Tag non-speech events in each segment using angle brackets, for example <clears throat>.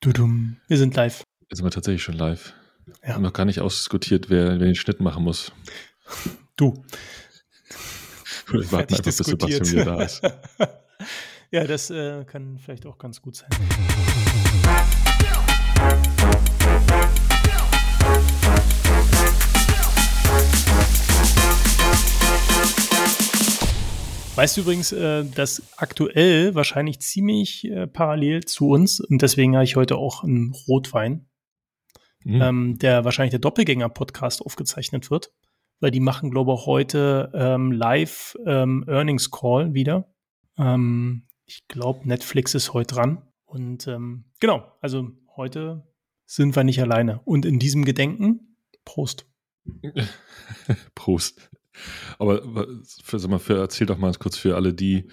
Dudum. Wir sind live. Jetzt sind wir tatsächlich schon live. Ja. Noch gar nicht ausdiskutiert, wer, wer den Schnitt machen muss. Du. Wir warten einfach, bis Sebastian wieder da ist. <laughs> ja, das äh, kann vielleicht auch ganz gut sein. Weißt du übrigens, äh, dass aktuell wahrscheinlich ziemlich äh, parallel zu uns, und deswegen habe ich heute auch einen Rotwein, mhm. ähm, der wahrscheinlich der Doppelgänger-Podcast aufgezeichnet wird, weil die machen, glaube ich, heute ähm, live ähm, Earnings Call wieder. Ähm, ich glaube, Netflix ist heute dran. Und ähm, genau, also heute sind wir nicht alleine. Und in diesem Gedenken, Prost. <laughs> Prost. Aber für, sag mal, für, erzähl doch mal kurz für alle die,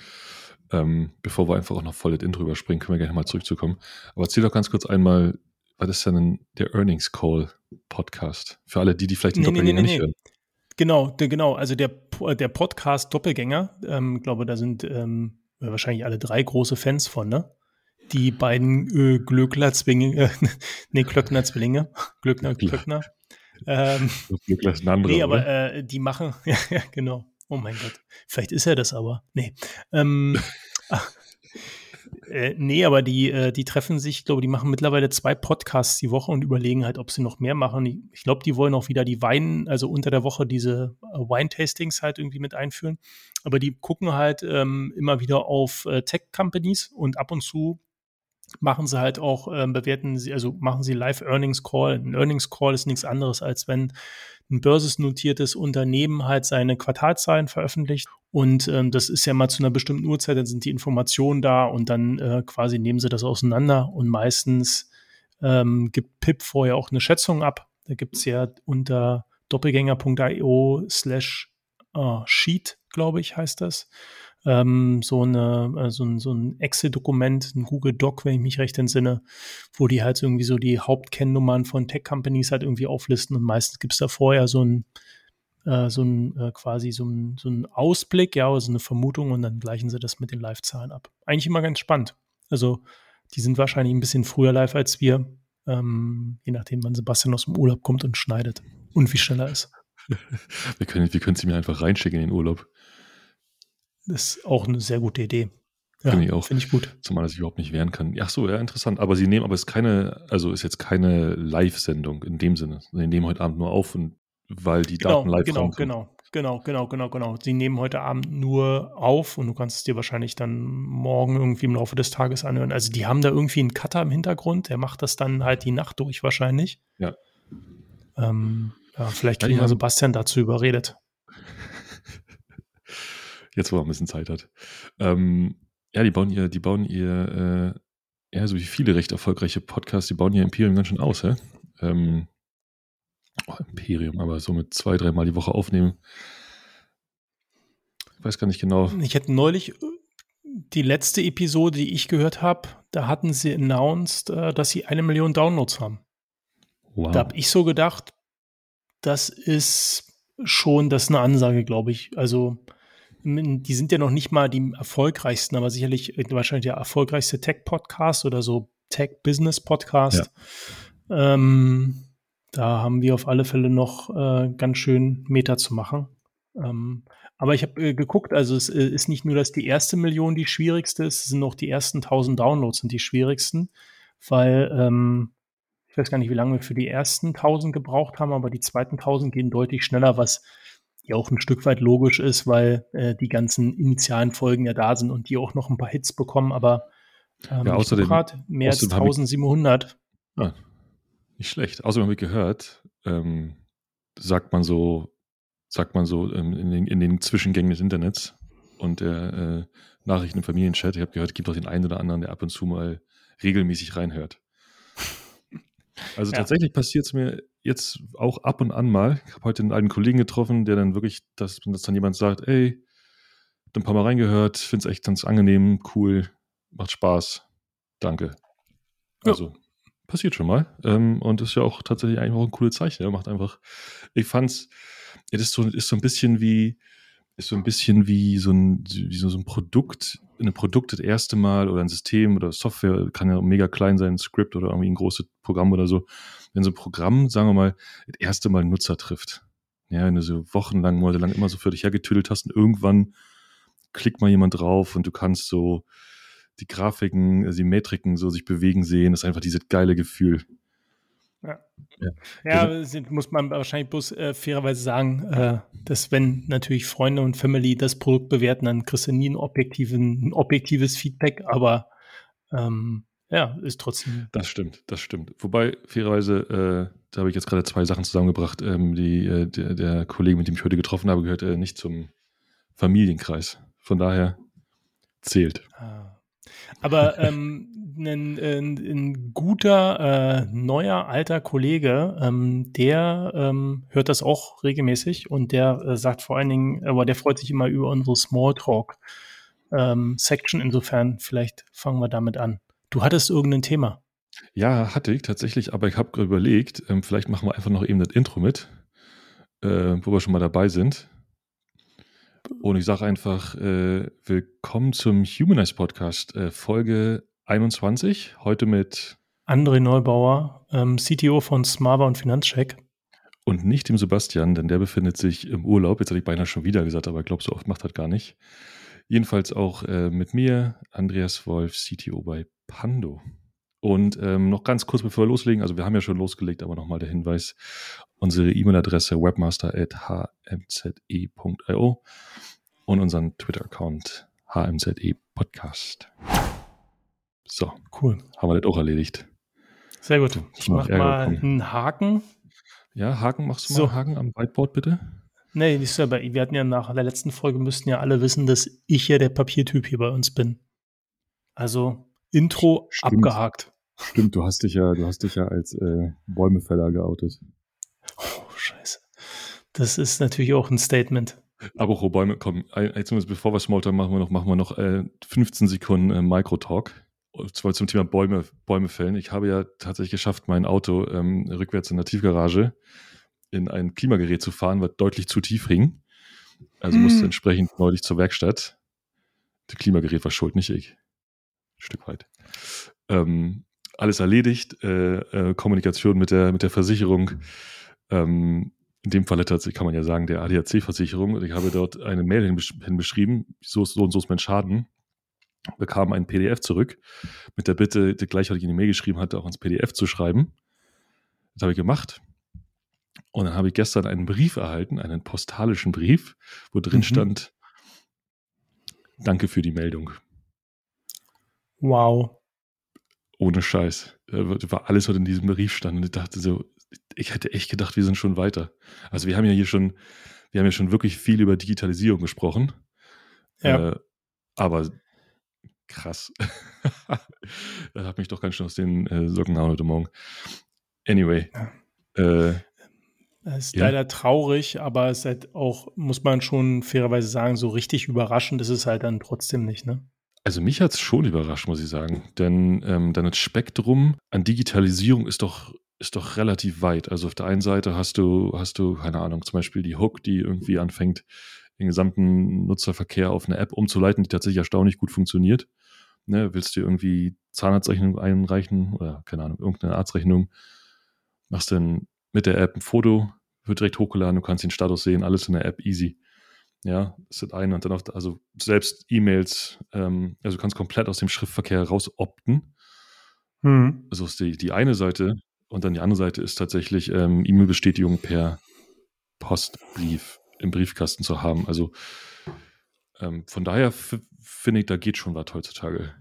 ähm, bevor wir einfach auch noch voll in drüber springen, können wir gleich mal zurückzukommen. Aber erzähl doch ganz kurz einmal, was ist denn der Earnings Call Podcast? Für alle die, die vielleicht den nee, Doppelgänger nee, nee, nicht hören. Genau, der, genau. Also der, der Podcast Doppelgänger, ähm, glaube, da sind ähm, wahrscheinlich alle drei große Fans von, ne? Die beiden äh, Glöckler-Zwillinge, äh, <laughs> nee, Klöckner-Zwillinge, Glöckner, Klöckner. Ähm, ist ein anderer, nee, aber äh, die machen, <laughs> ja, ja, genau. Oh mein Gott. Vielleicht ist er das aber. Nee. Ähm, <laughs> äh, nee, aber die, äh, die treffen sich, ich glaube, die machen mittlerweile zwei Podcasts die Woche und überlegen halt, ob sie noch mehr machen. Ich glaube, die wollen auch wieder die Wein, also unter der Woche diese äh, Wine-Tastings halt irgendwie mit einführen. Aber die gucken halt ähm, immer wieder auf äh, Tech-Companies und ab und zu machen sie halt auch, ähm, bewerten sie, also machen sie Live Earnings Call. Ein Earnings Call ist nichts anderes, als wenn ein börsennotiertes Unternehmen halt seine Quartalzahlen veröffentlicht. Und ähm, das ist ja mal zu einer bestimmten Uhrzeit, dann sind die Informationen da und dann äh, quasi nehmen sie das auseinander und meistens ähm, gibt PIP vorher auch eine Schätzung ab. Da gibt es ja unter doppelgänger.io slash äh, Sheet, glaube ich, heißt das ähm, so, eine, äh, so ein, so ein Excel-Dokument, ein Google Doc, wenn ich mich recht entsinne, wo die halt irgendwie so die Hauptkennnummern von Tech-Companies halt irgendwie auflisten und meistens gibt es da vorher so ein äh, so ein äh, quasi so ein, so ein Ausblick, ja, also eine Vermutung und dann gleichen sie das mit den Live-Zahlen ab. Eigentlich immer ganz spannend. Also die sind wahrscheinlich ein bisschen früher live als wir, ähm, je nachdem, wann Sebastian aus dem Urlaub kommt und schneidet und wie schnell er ist. <laughs> wir können, wir können sie mir einfach reinschicken in den Urlaub. Das ist auch eine sehr gute Idee. Ja, finde ich auch. Finde ich gut. Zumal dass ich überhaupt nicht wehren kann. Ach so, ja, interessant. Aber sie nehmen, aber es ist keine, also ist jetzt keine Live-Sendung in dem Sinne. Sie nehmen heute Abend nur auf und weil die genau, Daten live genau. Genau, genau, genau, genau, genau. Sie nehmen heute Abend nur auf und du kannst es dir wahrscheinlich dann morgen irgendwie im Laufe des Tages anhören. Also die haben da irgendwie einen Cutter im Hintergrund, der macht das dann halt die Nacht durch wahrscheinlich. Ja. Ähm, ja, vielleicht kriegen wir Sebastian dazu überredet. Jetzt, wo er ein bisschen Zeit hat. Ähm, ja, die bauen ihr, die bauen ihr, äh, ja, so wie viele recht erfolgreiche Podcasts, die bauen ihr Imperium ganz schön aus, hä? Ähm, oh, Imperium, aber so mit zwei, dreimal die Woche aufnehmen. Ich weiß gar nicht genau. Ich hätte neulich äh, die letzte Episode, die ich gehört habe, da hatten sie announced, äh, dass sie eine Million Downloads haben. Wow. Da habe ich so gedacht, das ist schon, das ist eine Ansage, glaube ich. Also die sind ja noch nicht mal die erfolgreichsten, aber sicherlich wahrscheinlich der erfolgreichste Tech-Podcast oder so Tech-Business-Podcast. Ja. Ähm, da haben wir auf alle Fälle noch äh, ganz schön Meter zu machen. Ähm, aber ich habe äh, geguckt, also es äh, ist nicht nur, dass die erste Million die schwierigste ist, es sind auch die ersten 1000 Downloads sind die schwierigsten, weil ähm, ich weiß gar nicht, wie lange wir für die ersten 1000 gebraucht haben, aber die zweiten 1000 gehen deutlich schneller, was ja auch ein Stück weit logisch ist, weil äh, die ganzen initialen Folgen ja da sind und die auch noch ein paar Hits bekommen, aber ähm, ja, außerdem, mehr als 1700. Ich, ah, nicht schlecht. Außerdem habe ich gehört, ähm, sagt man so, sagt man so ähm, in, den, in, den, Zwischengängen des Internets und der äh, Nachrichten im Familienchat, ich habe gehört, es gibt auch den einen oder anderen, der ab und zu mal regelmäßig reinhört. Also ja. tatsächlich passiert es mir jetzt auch ab und an mal. Ich habe heute einen alten Kollegen getroffen, der dann wirklich, dass, dass dann jemand sagt, ey, hab ein paar Mal reingehört, finde es echt ganz angenehm, cool, macht Spaß, danke. Ja. Also passiert schon mal. Ähm, und ist ja auch tatsächlich eigentlich auch ein cooles Zeichen. Er macht einfach, ich fand's, es ist so, ist so ein bisschen wie, ist so ein bisschen wie so ein, wie so, ein Produkt, ein Produkt das erste Mal oder ein System oder Software, kann ja mega klein sein, ein Skript oder irgendwie ein großes Programm oder so. Wenn so ein Programm, sagen wir mal, das erste Mal Nutzer trifft. Ja, wenn du so wochenlang, monatelang immer so für dich hergetüdelt hast und irgendwann klickt mal jemand drauf und du kannst so die Grafiken, also die Metriken so sich bewegen sehen, das ist einfach dieses geile Gefühl. Ja, ja. ja sind, muss man wahrscheinlich bloß äh, fairerweise sagen, äh, dass wenn natürlich Freunde und Family das Produkt bewerten, dann kriegst du nie ein, objektiven, ein objektives Feedback, aber ähm, ja, ist trotzdem. Das stimmt, das stimmt. Wobei, fairerweise, äh, da habe ich jetzt gerade zwei Sachen zusammengebracht. Ähm, die, äh, der, der, Kollege, mit dem ich heute getroffen habe, gehört äh, nicht zum Familienkreis. Von daher zählt. Ah. Aber ähm, ein, ein, ein, guter, äh, neuer, alter Kollege, ähm, der ähm, hört das auch regelmäßig und der äh, sagt vor allen Dingen, aber der freut sich immer über unsere Smalltalk-Section. Ähm, Insofern, vielleicht fangen wir damit an. Du hattest irgendein Thema. Ja, hatte ich tatsächlich, aber ich habe überlegt, ähm, vielleicht machen wir einfach noch eben das Intro mit, äh, wo wir schon mal dabei sind. Und ich sage einfach, äh, willkommen zum Humanize Podcast, äh, Folge 21. Heute mit André Neubauer, ähm, CTO von Smava und Finanzcheck. Und nicht dem Sebastian, denn der befindet sich im Urlaub. Jetzt hatte ich beinahe schon wieder gesagt, aber ich glaube, so oft macht das gar nicht. Jedenfalls auch äh, mit mir, Andreas Wolf, CTO bei Pando. Und ähm, noch ganz kurz, bevor wir loslegen, also wir haben ja schon losgelegt, aber nochmal der Hinweis, unsere E-Mail-Adresse webmaster.hmze.io und unseren Twitter-Account HMZE Podcast. So, cool. Haben wir das auch erledigt. Sehr gut. Ich mach mal einen Haken. Ja, Haken, machst du so. mal Haken am Whiteboard bitte? Nee, nicht so, wir hatten ja nach der letzten Folge müssten ja alle wissen, dass ich ja der Papiertyp hier bei uns bin. Also Intro Stimmt. abgehakt. Stimmt, du hast dich ja, du hast dich ja als äh, Bäumefäller geoutet. Oh, scheiße. Das ist natürlich auch ein Statement. Aber auch Bäume, komm, jetzt bevor wir Smalltalk machen, wir noch, machen wir noch äh, 15 Sekunden äh, Microtalk. Und zwar zum Thema Bäume, Bäume fällen. Ich habe ja tatsächlich geschafft, mein Auto ähm, rückwärts in der Tiefgarage in ein Klimagerät zu fahren, was deutlich zu tief hing. Also hm. musste entsprechend neulich zur Werkstatt. Das Klimagerät war schuld, nicht ich. Stück weit. Ähm, alles erledigt, äh, äh, Kommunikation mit der, mit der Versicherung. Ähm, in dem Fall tatsächlich kann man ja sagen, der ADAC-Versicherung. Ich habe dort eine Mail hinbeschrieben, so, so und so ist mein Schaden. Bekam ein PDF zurück mit der Bitte, gleich, was ich in die Mail geschrieben hatte, auch ins PDF zu schreiben. Das habe ich gemacht. Und dann habe ich gestern einen Brief erhalten, einen postalischen Brief, wo drin mhm. stand, danke für die Meldung. Wow ohne Scheiß. War alles, was in diesem Brief stand. Und ich dachte so, ich hätte echt gedacht, wir sind schon weiter. Also wir haben ja hier schon, wir haben ja schon wirklich viel über Digitalisierung gesprochen. Ja. Äh, aber krass. <laughs> das hat mich doch ganz schön aus den äh, Socken gehauen heute Morgen. Anyway. Ja. Äh, das ist ja. leider traurig, aber es ist halt auch, muss man schon fairerweise sagen, so richtig überraschend ist es halt dann trotzdem nicht, ne? Also mich hat es schon überrascht, muss ich sagen. Denn ähm, dann Spektrum an Digitalisierung ist doch, ist doch relativ weit. Also auf der einen Seite hast du, hast du, keine Ahnung, zum Beispiel die Hook, die irgendwie anfängt, den gesamten Nutzerverkehr auf eine App umzuleiten, die tatsächlich erstaunlich gut funktioniert. Ne, willst du irgendwie Zahnarztrechnung einreichen oder keine Ahnung, irgendeine Arztrechnung, machst dann mit der App ein Foto, wird direkt hochgeladen, du kannst den Status sehen, alles in der App, easy. Ja, das ist eine. Und dann auf, also selbst E-Mails, ähm, also du kannst komplett aus dem Schriftverkehr raus opten. Mhm. Also ist die, die eine Seite. Und dann die andere Seite ist tatsächlich ähm, E-Mail-Bestätigung per Postbrief im Briefkasten zu haben. Also ähm, von daher finde ich, da geht schon was heutzutage,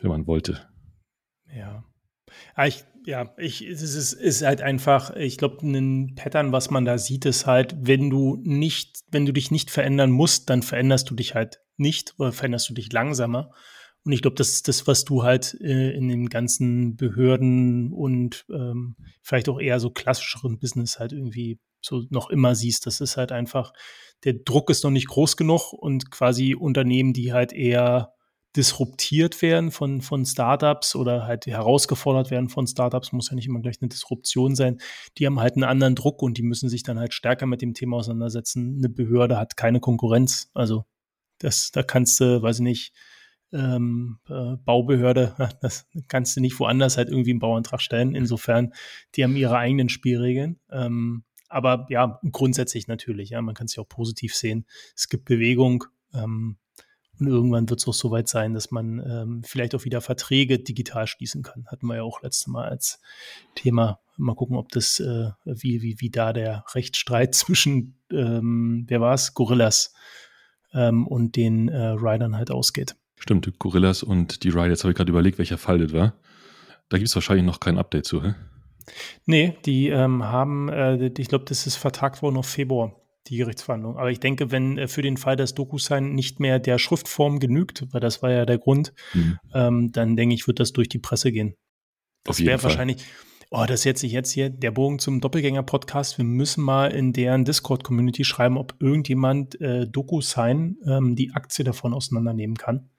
wenn man wollte. Ja. Ah, ich ja, ich, es ist, ist halt einfach, ich glaube, ein Pattern, was man da sieht, ist halt, wenn du nicht, wenn du dich nicht verändern musst, dann veränderst du dich halt nicht oder veränderst du dich langsamer. Und ich glaube, das ist das, was du halt äh, in den ganzen Behörden und ähm, vielleicht auch eher so klassischeren Business halt irgendwie so noch immer siehst. Das ist halt einfach, der Druck ist noch nicht groß genug und quasi Unternehmen, die halt eher disruptiert werden von, von Startups oder halt herausgefordert werden von Startups, muss ja nicht immer gleich eine Disruption sein. Die haben halt einen anderen Druck und die müssen sich dann halt stärker mit dem Thema auseinandersetzen. Eine Behörde hat keine Konkurrenz. Also das, da kannst du, weiß ich nicht, ähm, äh, Baubehörde, <laughs> das kannst du nicht woanders halt irgendwie einen Bauantrag stellen. Insofern, die haben ihre eigenen Spielregeln. Ähm, aber ja, grundsätzlich natürlich, ja, man kann es ja auch positiv sehen. Es gibt Bewegung ähm, und irgendwann wird es auch so weit sein, dass man ähm, vielleicht auch wieder Verträge digital schließen kann. Hatten wir ja auch letztes Mal als Thema. Mal gucken, ob das, äh, wie, wie, wie da der Rechtsstreit <laughs> zwischen, ähm, wer war es, Gorillas ähm, und den äh, Riders halt ausgeht. Stimmt, Gorillas und die Ride. Jetzt habe ich gerade überlegt, welcher Fall das war. Da gibt es wahrscheinlich noch kein Update zu, hä? Nee, die ähm, haben, äh, ich glaube, das ist vertagt worden auf Februar, die Gerichtsverhandlung. Aber ich denke, wenn äh, für den Fall, dass DokuSign nicht mehr der Schriftform genügt, weil das war ja der Grund, mhm. ähm, dann denke ich, wird das durch die Presse gehen. Das wäre wahrscheinlich, oh, das setze ich jetzt hier der Bogen zum Doppelgänger-Podcast. Wir müssen mal in deren Discord-Community schreiben, ob irgendjemand äh, DokuSign ähm, die Aktie davon auseinandernehmen kann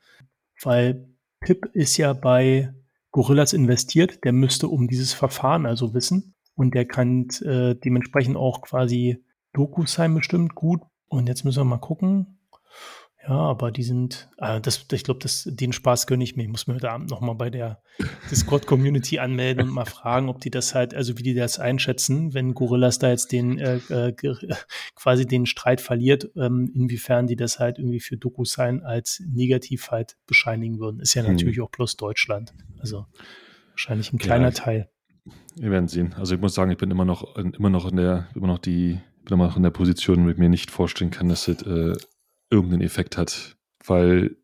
weil Pip ist ja bei Gorillas investiert, der müsste um dieses Verfahren also wissen und der kann äh, dementsprechend auch quasi Dokus sein bestimmt gut. Und jetzt müssen wir mal gucken. Ja, aber die sind, äh, das, ich glaube, den Spaß gönne ich mir. Ich muss mir heute Abend nochmal bei der Discord-Community anmelden und mal fragen, ob die das halt, also wie die das einschätzen, wenn Gorillas da jetzt den äh, äh, quasi den Streit verliert, ähm, inwiefern die das halt irgendwie für DokuSign als negativ halt bescheinigen würden. Ist ja hm. natürlich auch plus Deutschland. Also wahrscheinlich ein kleiner ja, Teil. Wir werden sehen. Also ich muss sagen, ich bin immer noch, immer noch in der, immer noch die, bin noch in der Position, ich mir nicht vorstellen kann, dass das äh, irgendeinen Effekt hat, weil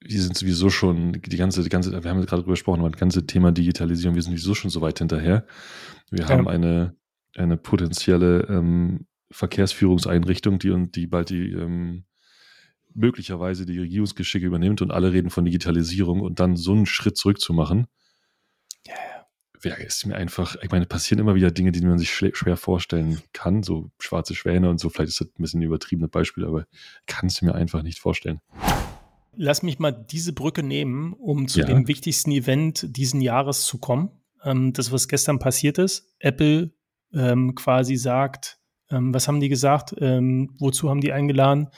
wir sind sowieso schon, die ganze, die ganze, wir haben gerade drüber gesprochen, aber das ganze Thema Digitalisierung, wir sind sowieso schon so weit hinterher. Wir ja. haben eine, eine potenzielle ähm, Verkehrsführungseinrichtung, die, die bald die ähm, möglicherweise die Regierungsgeschicke übernimmt und alle reden von Digitalisierung und dann so einen Schritt zurück zu machen. Ja, ja, ist mir einfach, ich meine, passieren immer wieder Dinge, die man sich schwer vorstellen kann, so schwarze Schwäne und so, vielleicht ist das ein bisschen ein übertriebenes Beispiel, aber kannst du mir einfach nicht vorstellen. Lass mich mal diese Brücke nehmen, um zu ja. dem wichtigsten Event diesen Jahres zu kommen. Ähm, das, was gestern passiert ist. Apple ähm, quasi sagt, ähm, was haben die gesagt? Ähm, wozu haben die eingeladen?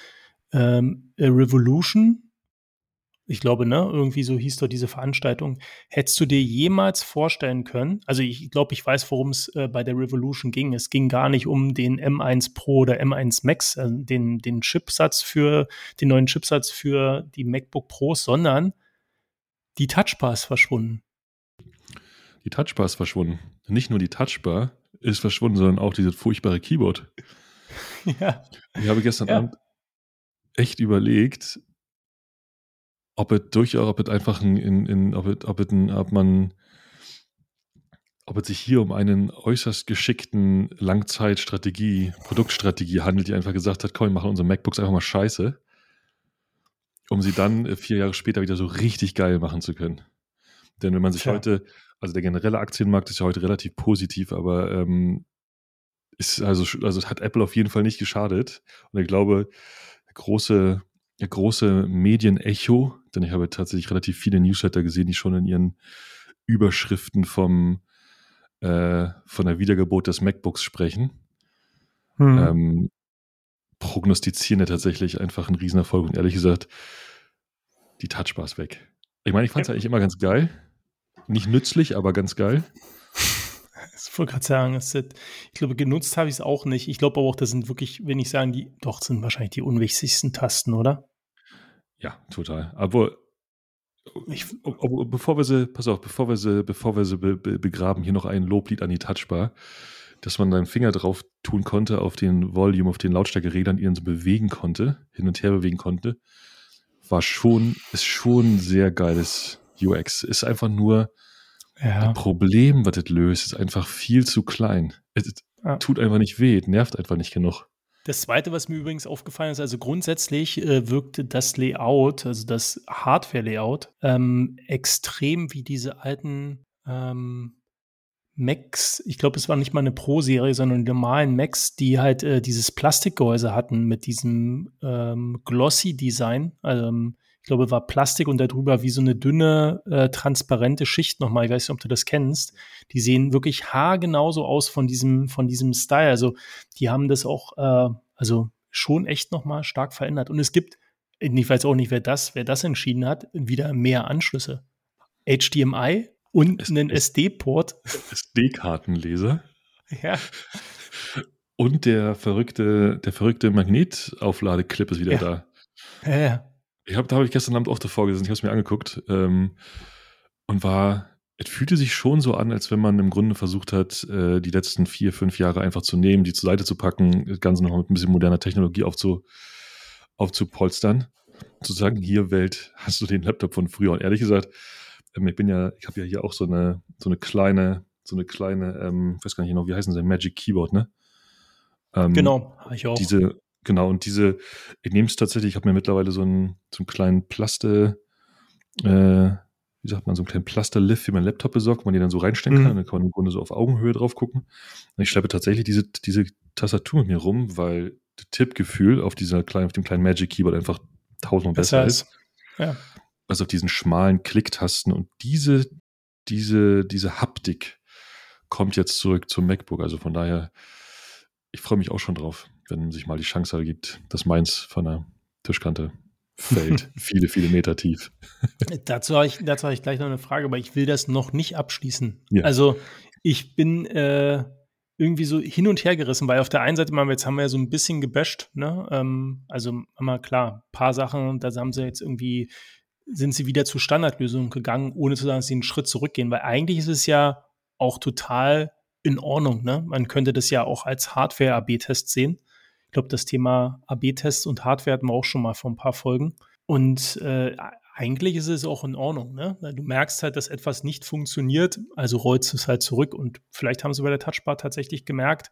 Ähm, Revolution, ich glaube, ne, irgendwie so hieß doch diese Veranstaltung. Hättest du dir jemals vorstellen können, also ich glaube, ich weiß, worum es äh, bei der Revolution ging. Es ging gar nicht um den M1 Pro oder M1 Max, äh, den, den Chipsatz für, den neuen Chipsatz für die MacBook Pros, sondern die Touchbar ist verschwunden. Die Touchbar ist verschwunden. Nicht nur die Touchbar ist verschwunden, sondern auch dieses furchtbare Keyboard. <laughs> ja. Ich habe gestern ja. Abend echt überlegt, ob es durchaus, ob es einfach ein, in, in, ob, es, ob, es ein, ob man, ob es sich hier um einen äußerst geschickten Langzeitstrategie, Produktstrategie handelt, die einfach gesagt hat, komm, wir machen unsere MacBooks einfach mal scheiße, um sie dann äh, vier Jahre später wieder so richtig geil machen zu können. Denn wenn man sich ja. heute, also der generelle Aktienmarkt ist ja heute relativ positiv, aber ähm, ist also, also hat Apple auf jeden Fall nicht geschadet. Und ich glaube, große große Medienecho, denn ich habe tatsächlich relativ viele Newsletter gesehen, die schon in ihren Überschriften vom, äh, von der Wiedergeburt des MacBooks sprechen. Hm. Ähm, prognostizieren ja tatsächlich einfach einen Riesenerfolg und ehrlich gesagt, die Touchbar ist weg. Ich meine, ich fand es ja. eigentlich immer ganz geil. Nicht nützlich, aber ganz geil. <laughs> Ich wollte gerade sagen, ist, ich glaube, genutzt habe ich es auch nicht. Ich glaube aber auch, das sind wirklich, wenn ich sagen, die, doch, sind wahrscheinlich die unwichtigsten Tasten, oder? Ja, total. Aber ich, bevor wir sie, pass auf, bevor wir sie, bevor wir sie be, be, begraben, hier noch ein Loblied an die Touchbar, dass man deinen Finger drauf tun konnte auf den Volume, auf den Lautstärkerädern, ihn so bewegen konnte, hin und her bewegen konnte, war schon, ist schon sehr geiles UX. Ist einfach nur, ja. Das Problem, was das löst, ist einfach viel zu klein. Es ja. tut einfach nicht weh, nervt einfach nicht genug. Das zweite, was mir übrigens aufgefallen ist, also grundsätzlich äh, wirkte das Layout, also das Hardware-Layout, ähm, extrem wie diese alten ähm, Macs. Ich glaube, es war nicht mal eine Pro-Serie, sondern die normalen Macs, die halt äh, dieses Plastikgehäuse hatten mit diesem ähm, Glossy-Design. Also, ich glaube, war Plastik und darüber wie so eine dünne, äh, transparente Schicht nochmal. Ich weiß nicht, ob du das kennst. Die sehen wirklich haargenauso aus von diesem, von diesem Style. Also die haben das auch, äh, also schon echt nochmal stark verändert. Und es gibt, ich weiß auch nicht, wer das, wer das entschieden hat, wieder mehr Anschlüsse. HDMI und es, einen SD-Port. SD-Kartenleser. Ja. Und der verrückte, der verrückte Magnetaufladeclip ist wieder ja. da. Ja, ja. Ich hab, da habe ich gestern Abend auch davor gesessen, ich habe es mir angeguckt ähm, und war, es fühlte sich schon so an, als wenn man im Grunde versucht hat, äh, die letzten vier, fünf Jahre einfach zu nehmen, die zur Seite zu packen, das Ganze noch mit ein bisschen moderner Technologie aufzu, aufzupolstern. Zu sagen, hier Welt, hast du den Laptop von früher? Und ehrlich gesagt, ähm, ich bin ja, ich habe ja hier auch so eine, so eine kleine, so eine kleine, ähm, ich weiß gar nicht genau, wie heißen sie, Magic Keyboard, ne? Ähm, genau, ich auch. Diese, Genau, und diese, ich nehme es tatsächlich, ich habe mir mittlerweile so einen, so einen kleinen Plaste, äh, wie sagt man, so einen kleinen Plasterlift für meinen Laptop besorgt, wo man den dann so reinstecken mhm. kann. Dann kann man im Grunde so auf Augenhöhe drauf gucken. Und ich schleppe tatsächlich diese, diese Tastatur mit mir rum, weil das Tippgefühl auf dieser kleinen, auf dem kleinen Magic Keyboard einfach tausendmal besser, besser ist. Ja. Also auf diesen schmalen Klicktasten und diese, diese, diese Haptik kommt jetzt zurück zum MacBook. Also von daher, ich freue mich auch schon drauf wenn sich mal die Chance ergibt, dass meins von der Tischkante fällt. <laughs> viele, viele Meter tief. <laughs> dazu habe ich, dazu habe ich gleich noch eine Frage, aber ich will das noch nicht abschließen. Ja. Also ich bin äh, irgendwie so hin und her gerissen, weil auf der einen Seite mal, jetzt haben wir ja so ein bisschen gebasht, ne? Ähm, also mal klar, paar Sachen, da haben sie jetzt irgendwie, sind sie wieder zu Standardlösungen gegangen, ohne zu sagen, dass sie einen Schritt zurückgehen, weil eigentlich ist es ja auch total in Ordnung, ne? Man könnte das ja auch als Hardware-AB-Test sehen glaube, das Thema AB-Tests und Hardware hatten wir auch schon mal vor ein paar Folgen. Und äh, eigentlich ist es auch in Ordnung. Ne? Du merkst halt, dass etwas nicht funktioniert, also rollst du es halt zurück. Und vielleicht haben sie bei der Touchbar tatsächlich gemerkt,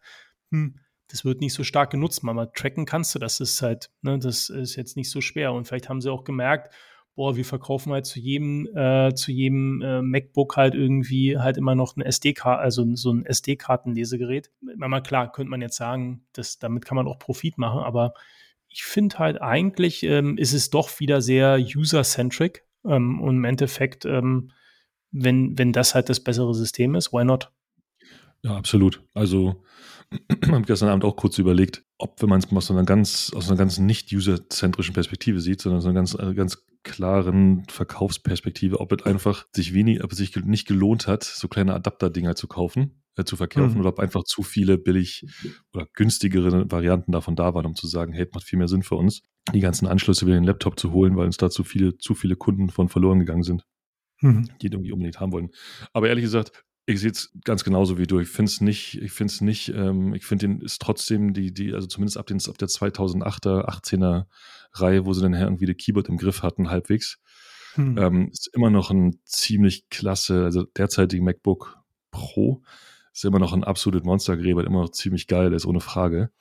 hm, das wird nicht so stark genutzt. Mal, mal tracken kannst du das. Ist halt, ne, das ist jetzt nicht so schwer. Und vielleicht haben sie auch gemerkt, boah, wir verkaufen halt zu jedem, äh, zu jedem äh, MacBook halt irgendwie halt immer noch ein SD-Karte, also so ein SD-Kartenlesegerät. Mal klar, könnte man jetzt sagen, dass, damit kann man auch Profit machen, aber ich finde halt eigentlich ähm, ist es doch wieder sehr user-centric ähm, und im Endeffekt, ähm, wenn, wenn das halt das bessere System ist, why not? Ja, absolut. Also <clears throat> habe gestern Abend auch kurz überlegt, ob, wenn man es aus einer ganz, aus einer ganz nicht userzentrischen Perspektive sieht, sondern aus einer ganz, äh, ganz klaren Verkaufsperspektive, ob es einfach sich wenig, ob es sich nicht gelohnt hat, so kleine Adapter-Dinger zu kaufen, äh, zu verkaufen, mhm. oder ob einfach zu viele billig oder günstigere Varianten davon da waren, um zu sagen, hey, es macht viel mehr Sinn für uns, die ganzen Anschlüsse wieder in den Laptop zu holen, weil uns da zu viele, zu viele Kunden von verloren gegangen sind, mhm. die irgendwie unbedingt haben wollen. Aber ehrlich gesagt, ich sehe es ganz genauso wie du. Ich finde es nicht, ich finde es nicht, ähm, ich finde den ist trotzdem die, die, also zumindest ab, den, ab der 2008er, 18er Reihe, wo sie dann irgendwie das Keyboard im Griff hatten, halbwegs, hm. ähm, ist immer noch ein ziemlich klasse, also derzeitige MacBook Pro ist immer noch ein absolutes Monstergräber, immer noch ziemlich geil, ist ohne Frage.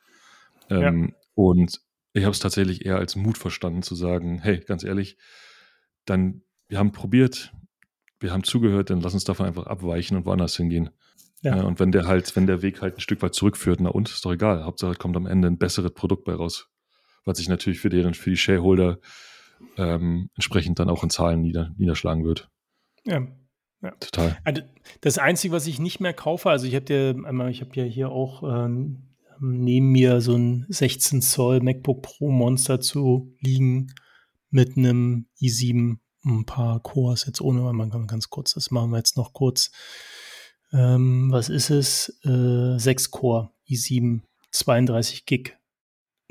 Ähm, ja. Und ich habe es tatsächlich eher als Mut verstanden, zu sagen, hey, ganz ehrlich, dann, wir haben probiert, wir haben zugehört, dann lass uns davon einfach abweichen und woanders hingehen. Ja. ja. und wenn der halt, wenn der Weg halt ein Stück weit zurückführt, na und, ist doch egal. Hauptsache kommt am Ende ein besseres Produkt bei raus. Was sich natürlich für deren, für die Shareholder ähm, entsprechend dann auch in Zahlen nieder, niederschlagen wird. Ja. ja. Total. Also das Einzige, was ich nicht mehr kaufe, also ich habe ja einmal, ich habe ja hier auch ähm, neben mir so ein 16 Zoll MacBook Pro Monster zu liegen mit einem i7 ein paar Cores jetzt ohne, man kann ganz kurz, das machen wir jetzt noch kurz. Ähm, was ist es? Äh, 6 Core, i7, 32 Gig,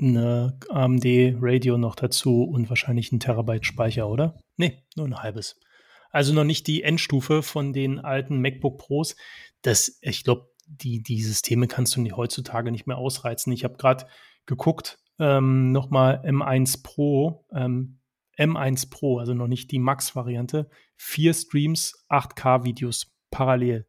eine AMD Radio noch dazu und wahrscheinlich ein Terabyte Speicher, oder? Nee, nur ein halbes. Also noch nicht die Endstufe von den alten MacBook Pros. Das, ich glaube, die, die Systeme kannst du nicht, heutzutage nicht mehr ausreizen. Ich habe gerade geguckt, ähm, nochmal M1 Pro, ähm, M1 Pro, also noch nicht die Max-Variante, vier Streams, 8K-Videos parallel.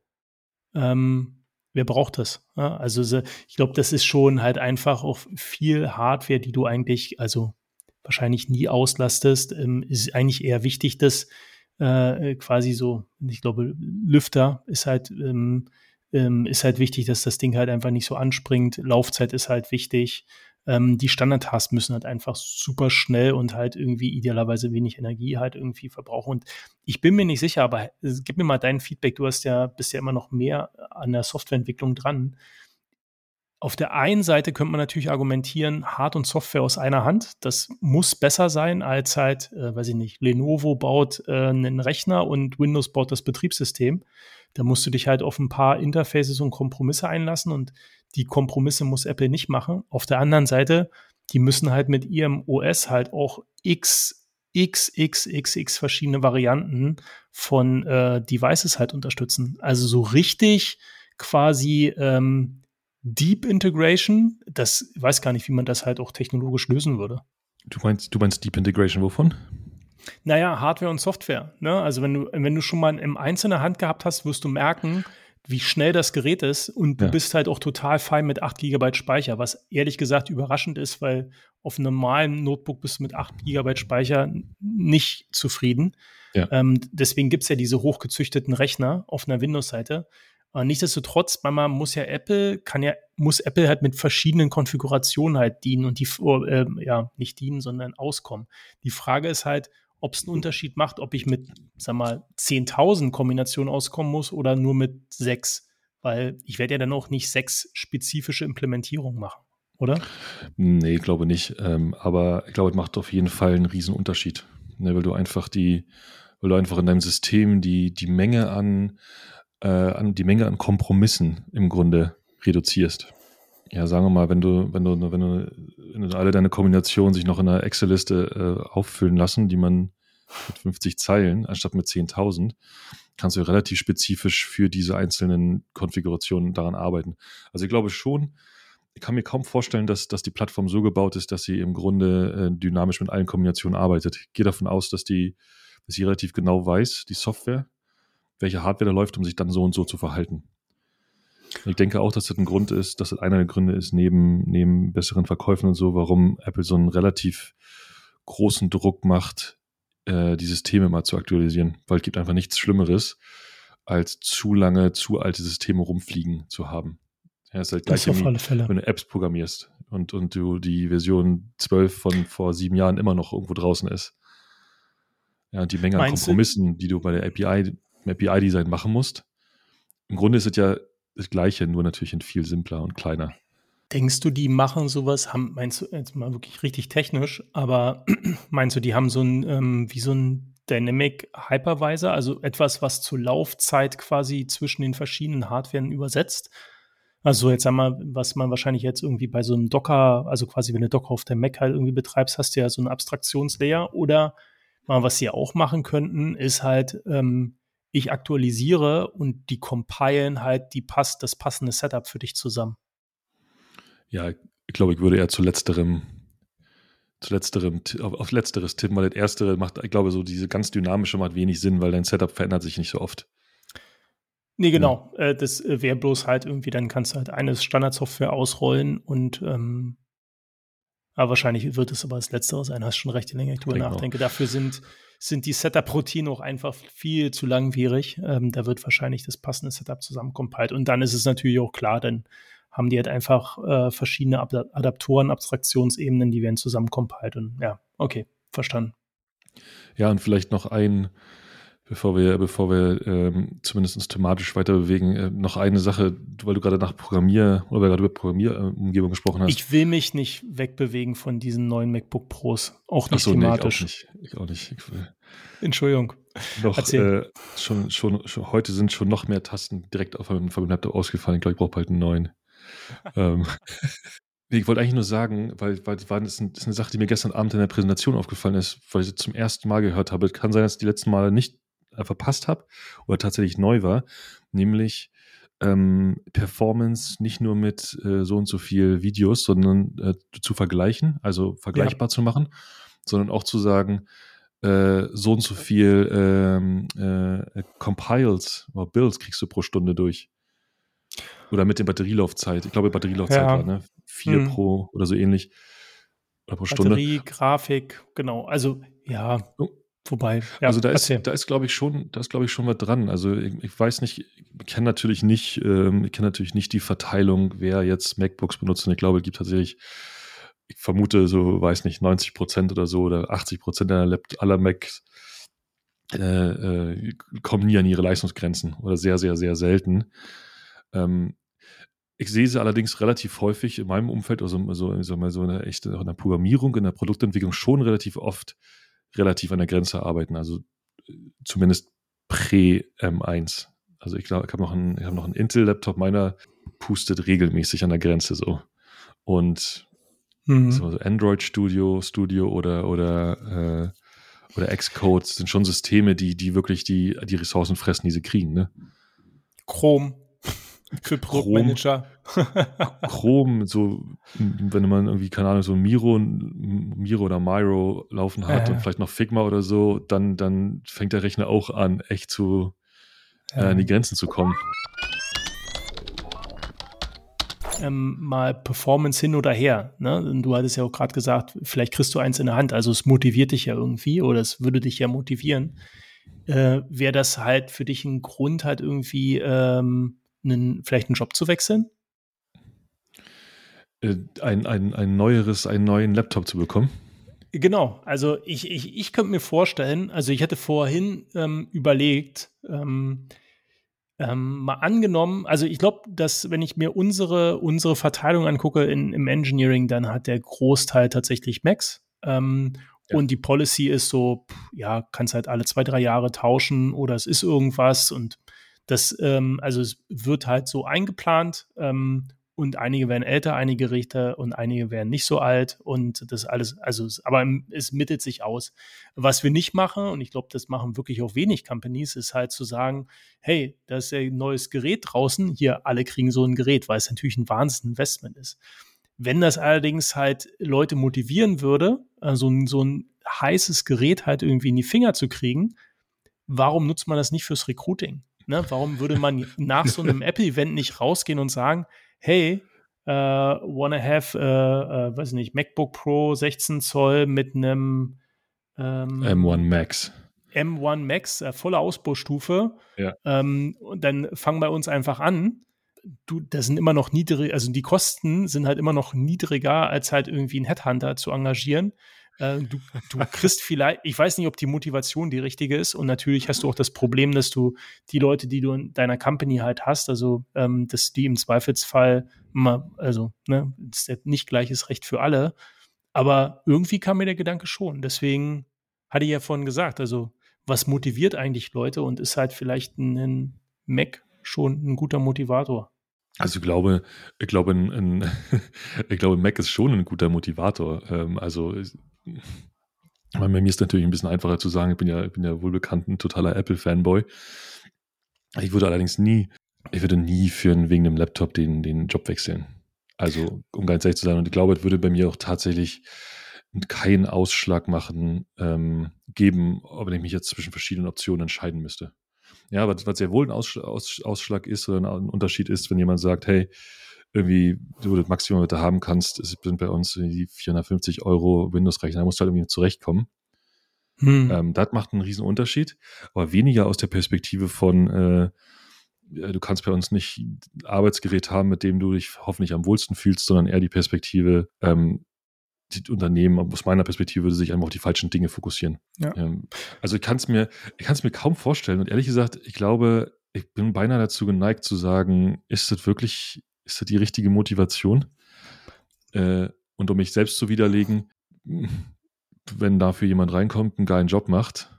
Ähm, wer braucht das? Ja, also ich glaube, das ist schon halt einfach auch viel Hardware, die du eigentlich, also wahrscheinlich nie auslastest. Ähm, ist eigentlich eher wichtig, dass äh, quasi so, ich glaube, Lüfter ist halt, ähm, ähm, ist halt wichtig, dass das Ding halt einfach nicht so anspringt. Laufzeit ist halt wichtig. Ähm, die Standard-Tasks müssen halt einfach super schnell und halt irgendwie idealerweise wenig Energie halt irgendwie verbrauchen. Und ich bin mir nicht sicher, aber äh, gib mir mal dein Feedback. Du hast ja, bist ja immer noch mehr an der Softwareentwicklung dran. Auf der einen Seite könnte man natürlich argumentieren, Hard- und Software aus einer Hand. Das muss besser sein als halt, äh, weiß ich nicht, Lenovo baut äh, einen Rechner und Windows baut das Betriebssystem. Da musst du dich halt auf ein paar Interfaces und Kompromisse einlassen und die Kompromisse muss Apple nicht machen. Auf der anderen Seite, die müssen halt mit ihrem OS halt auch x, x, x, x, x verschiedene Varianten von äh, Devices halt unterstützen. Also so richtig quasi ähm, Deep Integration, das weiß gar nicht, wie man das halt auch technologisch lösen würde. Du meinst, du meinst Deep Integration wovon? Naja, Hardware und Software. Ne? Also wenn du, wenn du schon mal im einzelnen Hand gehabt hast, wirst du merken, wie schnell das Gerät ist und du ja. bist halt auch total fein mit 8 GB Speicher, was ehrlich gesagt überraschend ist, weil auf einem normalen Notebook bist du mit 8 GB Speicher nicht zufrieden. Ja. Ähm, deswegen gibt es ja diese hochgezüchteten Rechner auf einer Windows-Seite. Aber nichtsdestotrotz, manchmal muss ja Apple, kann ja, muss Apple halt mit verschiedenen Konfigurationen halt dienen und die, äh, ja, nicht dienen, sondern auskommen. Die Frage ist halt, ob es einen Unterschied macht, ob ich mit, sag mal, 10.000 Kombinationen auskommen muss oder nur mit sechs. Weil ich werde ja dann auch nicht sechs spezifische Implementierungen machen, oder? Nee, ich glaube nicht. Ähm, aber ich glaube, es macht auf jeden Fall einen riesen Unterschied. Ne, weil du einfach die, weil du einfach in deinem System die, die Menge an äh, an die Menge an Kompromissen im Grunde reduzierst. Ja, sagen wir mal, wenn du, wenn du, wenn du, wenn du alle deine Kombinationen sich noch in einer Excel-Liste äh, auffüllen lassen, die man mit 50 Zeilen anstatt mit 10.000, kannst du relativ spezifisch für diese einzelnen Konfigurationen daran arbeiten. Also ich glaube schon, ich kann mir kaum vorstellen, dass, dass die Plattform so gebaut ist, dass sie im Grunde äh, dynamisch mit allen Kombinationen arbeitet. Ich gehe davon aus, dass die, dass sie relativ genau weiß, die Software, welche Hardware da läuft, um sich dann so und so zu verhalten. Ich denke auch, dass das ein Grund ist, dass das einer der Gründe ist, neben, neben besseren Verkäufen und so, warum Apple so einen relativ großen Druck macht, äh, die Systeme mal zu aktualisieren. Weil es gibt einfach nichts Schlimmeres, als zu lange, zu alte Systeme rumfliegen zu haben. Ja, ist halt gleich, auf alle Fälle. wenn du Apps programmierst und, und du die Version 12 von vor sieben Jahren immer noch irgendwo draußen ist. Ja, und die Menge an Kompromissen, die du bei der API API-Design machen musst. Im Grunde ist es ja das Gleiche, nur natürlich in viel simpler und kleiner. Denkst du, die machen sowas, haben, meinst du, jetzt mal wirklich richtig technisch, aber <clears throat> meinst du, die haben so ein, ähm, wie so ein Dynamic Hypervisor, also etwas, was zur Laufzeit quasi zwischen den verschiedenen Hardwaren übersetzt? Also jetzt einmal, was man wahrscheinlich jetzt irgendwie bei so einem Docker, also quasi wenn du Docker auf der Mac halt irgendwie betreibst, hast du ja so einen Abstraktionslayer oder mal, was sie auch machen könnten, ist halt ähm, ich aktualisiere und die compilen halt die pass das passende Setup für dich zusammen. Ja, ich glaube, ich würde eher zu letzterem, zu letzterem, auf, auf letzteres tippen, weil das erste macht, ich glaube, so diese ganz dynamische macht wenig Sinn, weil dein Setup verändert sich nicht so oft. Nee, genau. Ja. Äh, das äh, wäre bloß halt irgendwie, dann kannst du halt eine Standardsoftware ausrollen und ähm, aber wahrscheinlich wird es aber das Letztere sein. Hast schon recht, je länger ich drüber nachdenke. Dafür sind sind die Setup-Routinen auch einfach viel zu langwierig. Ähm, da wird wahrscheinlich das passende Setup zusammenkompiliert. Und dann ist es natürlich auch klar, dann haben die halt einfach äh, verschiedene Adaptoren, Abstraktionsebenen, die werden zusammenkompiliert. Und ja, okay, verstanden. Ja, und vielleicht noch ein bevor wir, bevor wir ähm, zumindest uns thematisch weiter bewegen, äh, noch eine Sache, weil du gerade nach Programmier oder gerade über Programmierumgebung gesprochen hast. Ich will mich nicht wegbewegen von diesen neuen MacBook Pros, auch nicht so, thematisch. Nee, ich auch nicht. Ich auch nicht. Entschuldigung. Noch, äh, schon, schon, schon, heute sind schon noch mehr Tasten direkt auf meinem, von meinem Laptop ausgefallen. Ich glaube, ich brauche bald einen neuen. <laughs> ähm, <laughs> ich wollte eigentlich nur sagen, weil, weil das, war, das ist eine Sache, die mir gestern Abend in der Präsentation aufgefallen ist, weil ich sie zum ersten Mal gehört habe. Kann sein, dass die letzten Male nicht verpasst habe oder tatsächlich neu war, nämlich ähm, Performance nicht nur mit äh, so und so viel Videos, sondern äh, zu vergleichen, also vergleichbar ja. zu machen, sondern auch zu sagen, äh, so und so viel ähm, äh, Compiles oder Builds kriegst du pro Stunde durch. Oder mit der Batterielaufzeit. Ich glaube, Batterielaufzeit ja. war, ne? Vier hm. pro oder so ähnlich. Oder pro Stunde. Batterie, Grafik, genau. Also, ja. Oh. Wobei, ja, also da ist, da ist, glaube ich, schon, da ist, glaube ich, schon was dran. Also ich, ich weiß nicht, ich kenne natürlich nicht, ähm, ich kenne natürlich nicht die Verteilung, wer jetzt MacBooks benutzt. Und ich glaube, es gibt tatsächlich ich vermute so, weiß nicht, 90 Prozent oder so oder 80 Prozent aller Macs äh, äh, kommen nie an ihre Leistungsgrenzen oder sehr, sehr, sehr selten. Ähm, ich sehe sie allerdings relativ häufig in meinem Umfeld, also so, ich sag mal, so eine echte, in der Programmierung, in der Produktentwicklung schon relativ oft relativ an der Grenze arbeiten. Also äh, zumindest prä-M1. Also ich glaube, ich habe noch einen, ich noch einen Intel-Laptop, meiner pustet regelmäßig an der Grenze so. Und mhm. so Android Studio, Studio oder oder äh, oder Xcode sind schon Systeme, die, die wirklich die, die Ressourcen fressen, die sie kriegen, ne? Chrome für Produktmanager. Chrome, so, wenn man irgendwie, keine Ahnung, so Miro, Miro oder Miro laufen hat äh. und vielleicht noch Figma oder so, dann, dann fängt der Rechner auch an, echt zu, äh, an die Grenzen zu kommen ähm, mal Performance hin oder her. Ne? Du hattest ja auch gerade gesagt, vielleicht kriegst du eins in der Hand. Also es motiviert dich ja irgendwie oder es würde dich ja motivieren. Äh, Wäre das halt für dich ein Grund, halt irgendwie ähm, einen, vielleicht einen Job zu wechseln? Äh, ein, ein, ein neueres, einen neuen Laptop zu bekommen? Genau, also ich, ich, ich könnte mir vorstellen, also ich hatte vorhin ähm, überlegt, ähm, ähm, mal angenommen, also ich glaube, dass wenn ich mir unsere, unsere Verteilung angucke in, im Engineering, dann hat der Großteil tatsächlich Macs. Ähm, ja. Und die Policy ist so, ja, kannst halt alle zwei, drei Jahre tauschen oder es ist irgendwas und das, ähm, also es wird halt so eingeplant ähm, und einige werden älter, einige Richter und einige werden nicht so alt und das alles, also aber es mittelt sich aus. Was wir nicht machen, und ich glaube, das machen wirklich auch wenig Companies, ist halt zu sagen, hey, da ist ein neues Gerät draußen, hier alle kriegen so ein Gerät, weil es natürlich ein Wahnsinns-Investment ist. Wenn das allerdings halt Leute motivieren würde, also so ein heißes Gerät halt irgendwie in die Finger zu kriegen, warum nutzt man das nicht fürs Recruiting? Ne? Warum würde man nach so einem <laughs> Apple-Event nicht rausgehen und sagen, hey, uh, wanna have, uh, uh, weiß nicht, MacBook Pro 16 Zoll mit einem ähm, M1 Max. M1 Max, äh, volle Ausbaustufe. Ja. Ähm, und dann fang bei uns einfach an. Du, das sind immer noch niedrig, also die Kosten sind halt immer noch niedriger, als halt irgendwie einen Headhunter zu engagieren. Äh, du, du kriegst vielleicht, ich weiß nicht, ob die Motivation die richtige ist. Und natürlich hast du auch das Problem, dass du die Leute, die du in deiner Company halt hast, also ähm, dass die im Zweifelsfall immer, also, ne, ist nicht gleiches Recht für alle. Aber irgendwie kam mir der Gedanke schon. Deswegen hatte ich ja vorhin gesagt, also was motiviert eigentlich Leute und ist halt vielleicht ein Mac schon ein guter Motivator. Also ich glaube, ich glaube, ein, ein, <laughs> ich glaube, Mac ist schon ein guter Motivator. Ähm, <laughs> bei mir ist natürlich ein bisschen einfacher zu sagen, ich bin ja, bin ja wohl bekannt ein totaler Apple-Fanboy. Ich würde allerdings nie, ich würde nie für wegen dem Laptop den, den Job wechseln. Also, um ganz ehrlich zu sein, und ich glaube, es würde bei mir auch tatsächlich keinen Ausschlag machen, ähm, geben, ob ich mich jetzt zwischen verschiedenen Optionen entscheiden müsste. Ja, was, was sehr wohl ein Ausschlag ist oder ein Unterschied ist, wenn jemand sagt, hey, irgendwie du das Maximum, was du haben kannst, sind bei uns die 450 Euro Windows-Rechner, da musst du halt irgendwie zurechtkommen. Hm. Ähm, das macht einen riesen Unterschied, aber weniger aus der Perspektive von, äh, du kannst bei uns nicht ein Arbeitsgerät haben, mit dem du dich hoffentlich am wohlsten fühlst, sondern eher die Perspektive, ähm, die Unternehmen aus meiner Perspektive würde sich einfach auf die falschen Dinge fokussieren. Ja. Ähm, also ich kann es mir, ich kann es mir kaum vorstellen und ehrlich gesagt, ich glaube, ich bin beinahe dazu geneigt zu sagen, ist das wirklich ist das die richtige Motivation? Äh, und um mich selbst zu widerlegen, wenn dafür jemand reinkommt, einen geilen Job macht,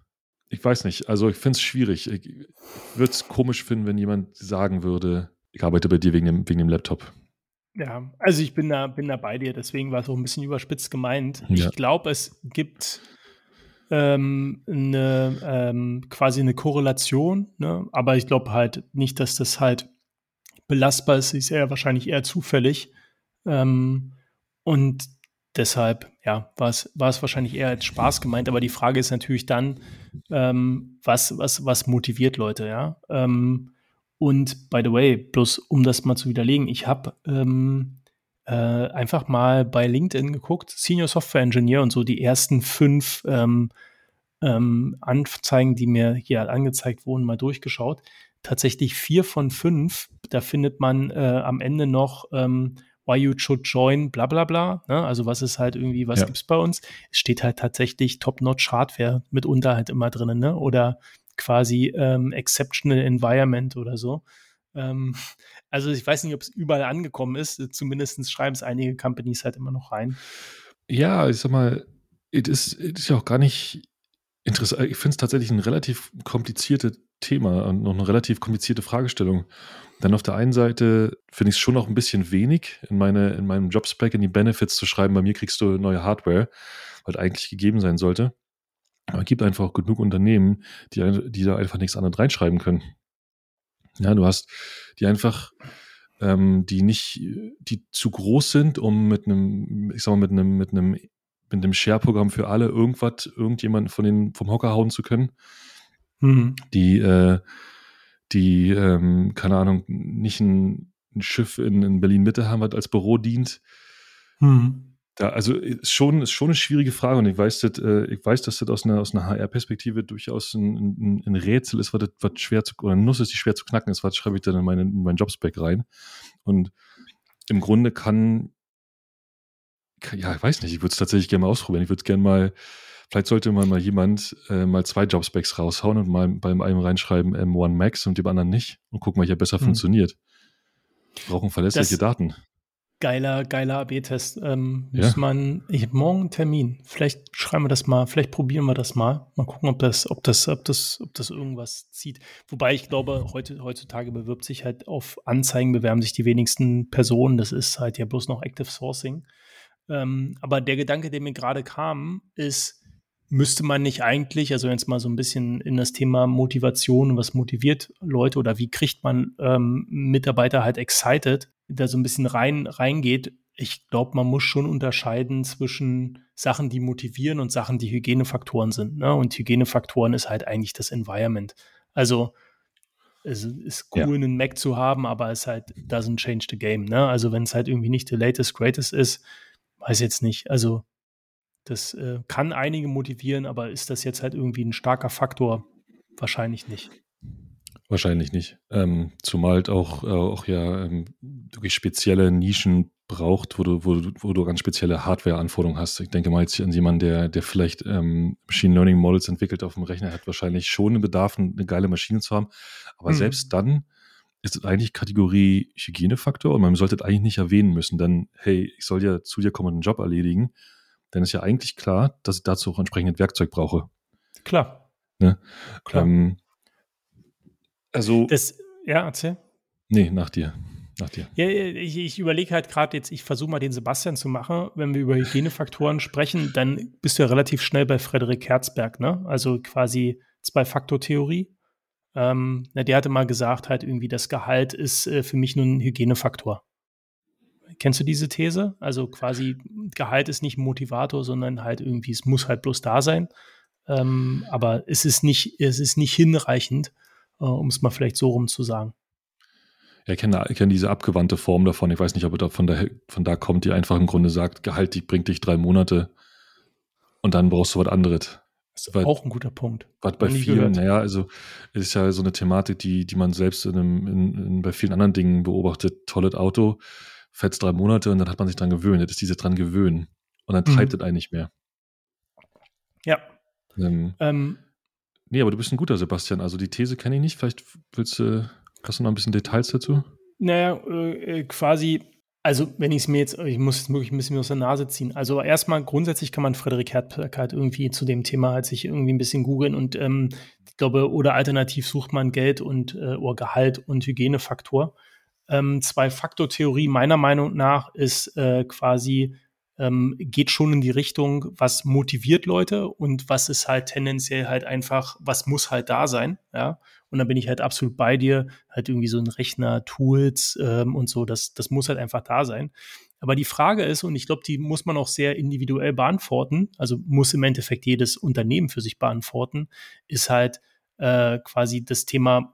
ich weiß nicht. Also ich finde es schwierig. Ich würde es komisch finden, wenn jemand sagen würde, ich arbeite bei dir wegen dem, wegen dem Laptop. Ja, also ich bin da, bin da bei dir, deswegen war es auch ein bisschen überspitzt gemeint. Ja. Ich glaube, es gibt ähm, eine, ähm, quasi eine Korrelation, ne? aber ich glaube halt nicht, dass das halt belastbar ist, ist ja wahrscheinlich eher zufällig. Ähm, und deshalb, ja, war es, wahrscheinlich eher als Spaß gemeint. Aber die Frage ist natürlich dann, ähm, was, was, was motiviert Leute, ja? Ähm, und by the way, bloß um das mal zu widerlegen, ich habe ähm, äh, einfach mal bei LinkedIn geguckt, Senior Software Engineer und so die ersten fünf ähm, ähm, Anzeigen, die mir hier angezeigt wurden, mal durchgeschaut tatsächlich vier von fünf. Da findet man äh, am Ende noch, ähm, why you should join, bla bla bla. Ne? Also was ist halt irgendwie, was ja. gibt's bei uns? Es steht halt tatsächlich Top-Notch Hardware mitunter halt immer drinnen, ne? Oder quasi ähm, Exceptional Environment oder so. Ähm, also ich weiß nicht, ob es überall angekommen ist. Zumindest schreiben es einige Companies halt immer noch rein. Ja, ich sag mal, es ist, ist ja auch gar nicht interessant. Ich finde es tatsächlich ein relativ kompliziertes Thema und noch eine relativ komplizierte Fragestellung. Dann auf der einen Seite finde ich es schon noch ein bisschen wenig, in, meine, in meinem Jobspec in die Benefits zu schreiben, bei mir kriegst du neue Hardware, was eigentlich gegeben sein sollte. Aber es gibt einfach auch genug Unternehmen, die, die da einfach nichts anderes reinschreiben können. Ja, du hast die einfach, ähm, die nicht, die zu groß sind, um mit einem, ich sag mal, mit einem, mit einem, mit einem Share-Programm für alle irgendwas, irgendjemanden von den, vom Hocker hauen zu können. Mhm. Die, äh, die, ähm, keine Ahnung, nicht ein, ein Schiff in, in Berlin-Mitte haben, was als Büro dient. Mhm. Da, also ist schon, ist schon eine schwierige Frage und ich weiß, dass, äh, ich weiß, dass das aus einer, aus einer HR-Perspektive durchaus ein, ein, ein, Rätsel ist, was, das, was schwer zu, oder ein Nuss ist, die schwer zu knacken ist, was schreibe ich dann in, meine, in meinen Jobspec rein. Und im Grunde kann, kann ja, ich weiß nicht, ich würde es tatsächlich gerne mal ausprobieren. Ich würde es gerne mal, vielleicht sollte mal, mal jemand äh, mal zwei Jobspecs raushauen und mal beim einem reinschreiben M1 Max und dem anderen nicht und gucken, welcher besser hm. funktioniert. Wir brauchen verlässliche das, Daten geiler, geiler AB-Test. Ähm, ja. Muss man, ich habe morgen einen Termin. Vielleicht schreiben wir das mal, vielleicht probieren wir das mal. Mal gucken, ob das, ob das, ob das, ob das irgendwas zieht. Wobei ich glaube, heute, heutzutage bewirbt sich halt auf Anzeigen, bewerben sich die wenigsten Personen. Das ist halt ja bloß noch Active Sourcing. Ähm, aber der Gedanke, der mir gerade kam, ist, müsste man nicht eigentlich, also jetzt mal so ein bisschen in das Thema Motivation, was motiviert Leute oder wie kriegt man ähm, Mitarbeiter halt excited, da so ein bisschen rein reingeht, ich glaube, man muss schon unterscheiden zwischen Sachen, die motivieren und Sachen, die Hygienefaktoren sind. Ne? Und Hygienefaktoren ist halt eigentlich das Environment. Also es ist cool, ja. einen Mac zu haben, aber es halt doesn't change the game. Ne? Also wenn es halt irgendwie nicht the latest, greatest ist, weiß jetzt nicht. Also das äh, kann einige motivieren, aber ist das jetzt halt irgendwie ein starker Faktor? Wahrscheinlich nicht. Wahrscheinlich nicht. Ähm, zumal halt auch, äh, auch ja ähm, wirklich spezielle Nischen braucht, wo du, wo, wo du ganz spezielle Hardware-Anforderungen hast. Ich denke mal jetzt an jemanden, der, der vielleicht ähm, Machine Learning Models entwickelt auf dem Rechner, hat wahrscheinlich schon einen Bedarf, eine geile Maschine zu haben. Aber mhm. selbst dann ist es eigentlich Kategorie Hygienefaktor und man sollte es eigentlich nicht erwähnen müssen, denn hey, ich soll ja zu dir kommen und einen Job erledigen. Dann ist ja eigentlich klar, dass ich dazu auch entsprechendes Werkzeug brauche. Klar. Ne? Klar. Ähm, also. Das, ja, erzähl. Nee, nach dir. Nach dir. Ja, ich, ich überlege halt gerade jetzt, ich versuche mal den Sebastian zu machen. Wenn wir über Hygienefaktoren sprechen, dann bist du ja relativ schnell bei Frederik Herzberg, ne? Also quasi Zwei-Faktor-Theorie. Ähm, na, der hatte mal gesagt, halt irgendwie, das Gehalt ist äh, für mich nur ein Hygienefaktor. Kennst du diese These? Also quasi Gehalt ist nicht ein Motivator, sondern halt irgendwie, es muss halt bloß da sein. Ähm, aber es ist nicht, es ist nicht hinreichend, äh, um es mal vielleicht so rum zu sagen. Ja, ich kenne, ich kenne diese abgewandte Form davon. Ich weiß nicht, ob er da von, da von da kommt, die einfach im Grunde sagt, Gehalt die bringt dich drei Monate und dann brauchst du was anderes. Das ist weil, auch ein guter Punkt. Was bei vielen, naja, also es ist ja so eine Thematik, die, die man selbst in einem, in, in, bei vielen anderen Dingen beobachtet. Tolles Auto, fährt drei Monate und dann hat man sich dran gewöhnt. Das ist diese dran gewöhnen. Und dann treibt mhm. es einen nicht mehr. Ja. Ähm, ähm, Nee, aber du bist ein guter Sebastian. Also die These kenne ich nicht. Vielleicht willst du, hast du noch ein bisschen Details dazu? Naja, äh, quasi, also wenn ich es mir jetzt, ich muss es wirklich ein bisschen aus der Nase ziehen. Also erstmal grundsätzlich kann man Frederik Herzberg halt irgendwie zu dem Thema halt sich irgendwie ein bisschen googeln und ähm, ich glaube, oder alternativ sucht man Geld und äh, oder Gehalt und Hygienefaktor. Ähm, Zwei-Faktor-Theorie meiner Meinung nach ist äh, quasi ähm, geht schon in die Richtung, was motiviert Leute und was ist halt tendenziell halt einfach, was muss halt da sein, ja. Und dann bin ich halt absolut bei dir, halt irgendwie so ein Rechner, Tools ähm, und so, das, das muss halt einfach da sein. Aber die Frage ist, und ich glaube, die muss man auch sehr individuell beantworten, also muss im Endeffekt jedes Unternehmen für sich beantworten, ist halt äh, quasi das Thema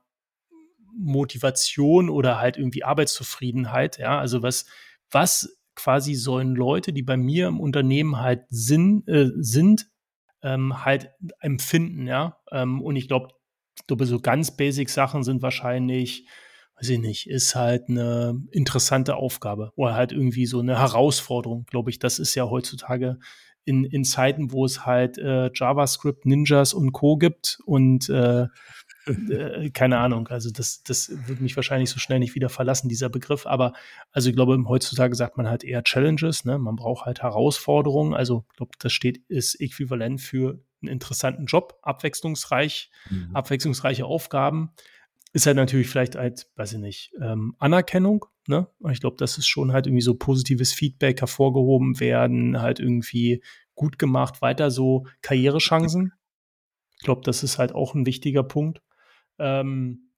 Motivation oder halt irgendwie Arbeitszufriedenheit, ja. Also was, was quasi sollen Leute, die bei mir im Unternehmen halt sind, äh, sind ähm, halt empfinden, ja. Ähm, und ich glaube, glaube, so ganz basic Sachen sind wahrscheinlich, weiß ich nicht, ist halt eine interessante Aufgabe oder halt irgendwie so eine Herausforderung, glaube ich. Das ist ja heutzutage in, in Zeiten, wo es halt äh, JavaScript, Ninjas und Co. gibt und äh, äh, keine Ahnung, also das, das wird mich wahrscheinlich so schnell nicht wieder verlassen, dieser Begriff. Aber also ich glaube, heutzutage sagt man halt eher Challenges, ne? Man braucht halt Herausforderungen. Also ich glaube, das steht, ist äquivalent für einen interessanten Job, abwechslungsreich, mhm. abwechslungsreiche Aufgaben. Ist halt natürlich vielleicht halt, weiß ich nicht, ähm, Anerkennung, ne? Ich glaube, das ist schon halt irgendwie so positives Feedback hervorgehoben werden, halt irgendwie gut gemacht, weiter so Karrierechancen. Ich glaube, das ist halt auch ein wichtiger Punkt. Ähm,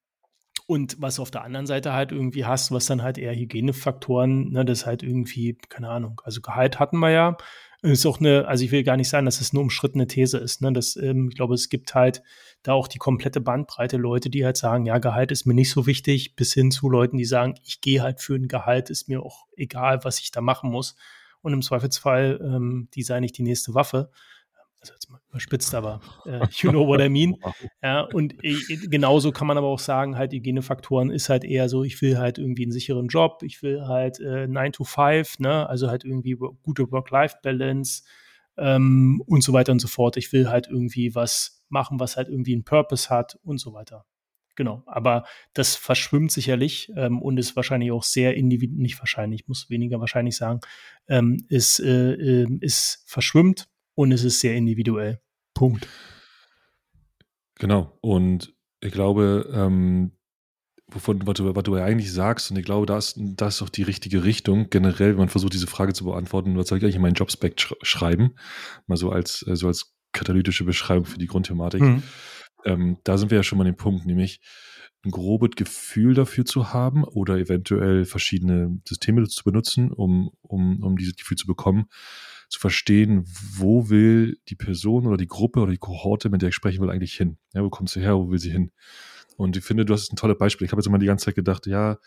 und was auf der anderen Seite halt irgendwie hast, was dann halt eher Hygienefaktoren, ne, das halt irgendwie, keine Ahnung, also Gehalt hatten wir ja. Ist auch eine, also ich will gar nicht sagen, dass es eine umstrittene These ist. Ne? Das, ähm, ich glaube, es gibt halt da auch die komplette Bandbreite Leute, die halt sagen, ja, Gehalt ist mir nicht so wichtig, bis hin zu Leuten, die sagen, ich gehe halt für ein Gehalt, ist mir auch egal, was ich da machen muss. Und im Zweifelsfall, ähm, die sei nicht die nächste Waffe also jetzt mal überspitzt, aber äh, you know what I mean. <laughs> Ja, und äh, genauso kann man aber auch sagen, halt Hygienefaktoren ist halt eher so, ich will halt irgendwie einen sicheren Job, ich will halt äh, 9 to 5, ne, also halt irgendwie gute Work-Life-Balance ähm, und so weiter und so fort. Ich will halt irgendwie was machen, was halt irgendwie einen Purpose hat und so weiter. Genau, aber das verschwimmt sicherlich ähm, und ist wahrscheinlich auch sehr individuell, nicht wahrscheinlich, muss weniger wahrscheinlich sagen, ähm, ist, äh, äh, ist verschwimmt und es ist sehr individuell. Punkt. Genau. Und ich glaube, ähm, wovon, was du, was du eigentlich sagst, und ich glaube, das, das ist auch die richtige Richtung. Generell, wenn man versucht, diese Frage zu beantworten, was soll ich eigentlich in meinen Jobspec sch schreiben? Mal so als, äh, so als katalytische Beschreibung für die Grundthematik. Mhm. Ähm, da sind wir ja schon mal an dem Punkt, nämlich ein grobes Gefühl dafür zu haben oder eventuell verschiedene Systeme zu benutzen, um, um, um dieses Gefühl zu bekommen zu verstehen, wo will die Person oder die Gruppe oder die Kohorte, mit der ich sprechen will, eigentlich hin? Ja, wo kommt sie her, wo will sie hin? Und ich finde, du hast ein tolles Beispiel. Ich habe jetzt immer die ganze Zeit gedacht, ja,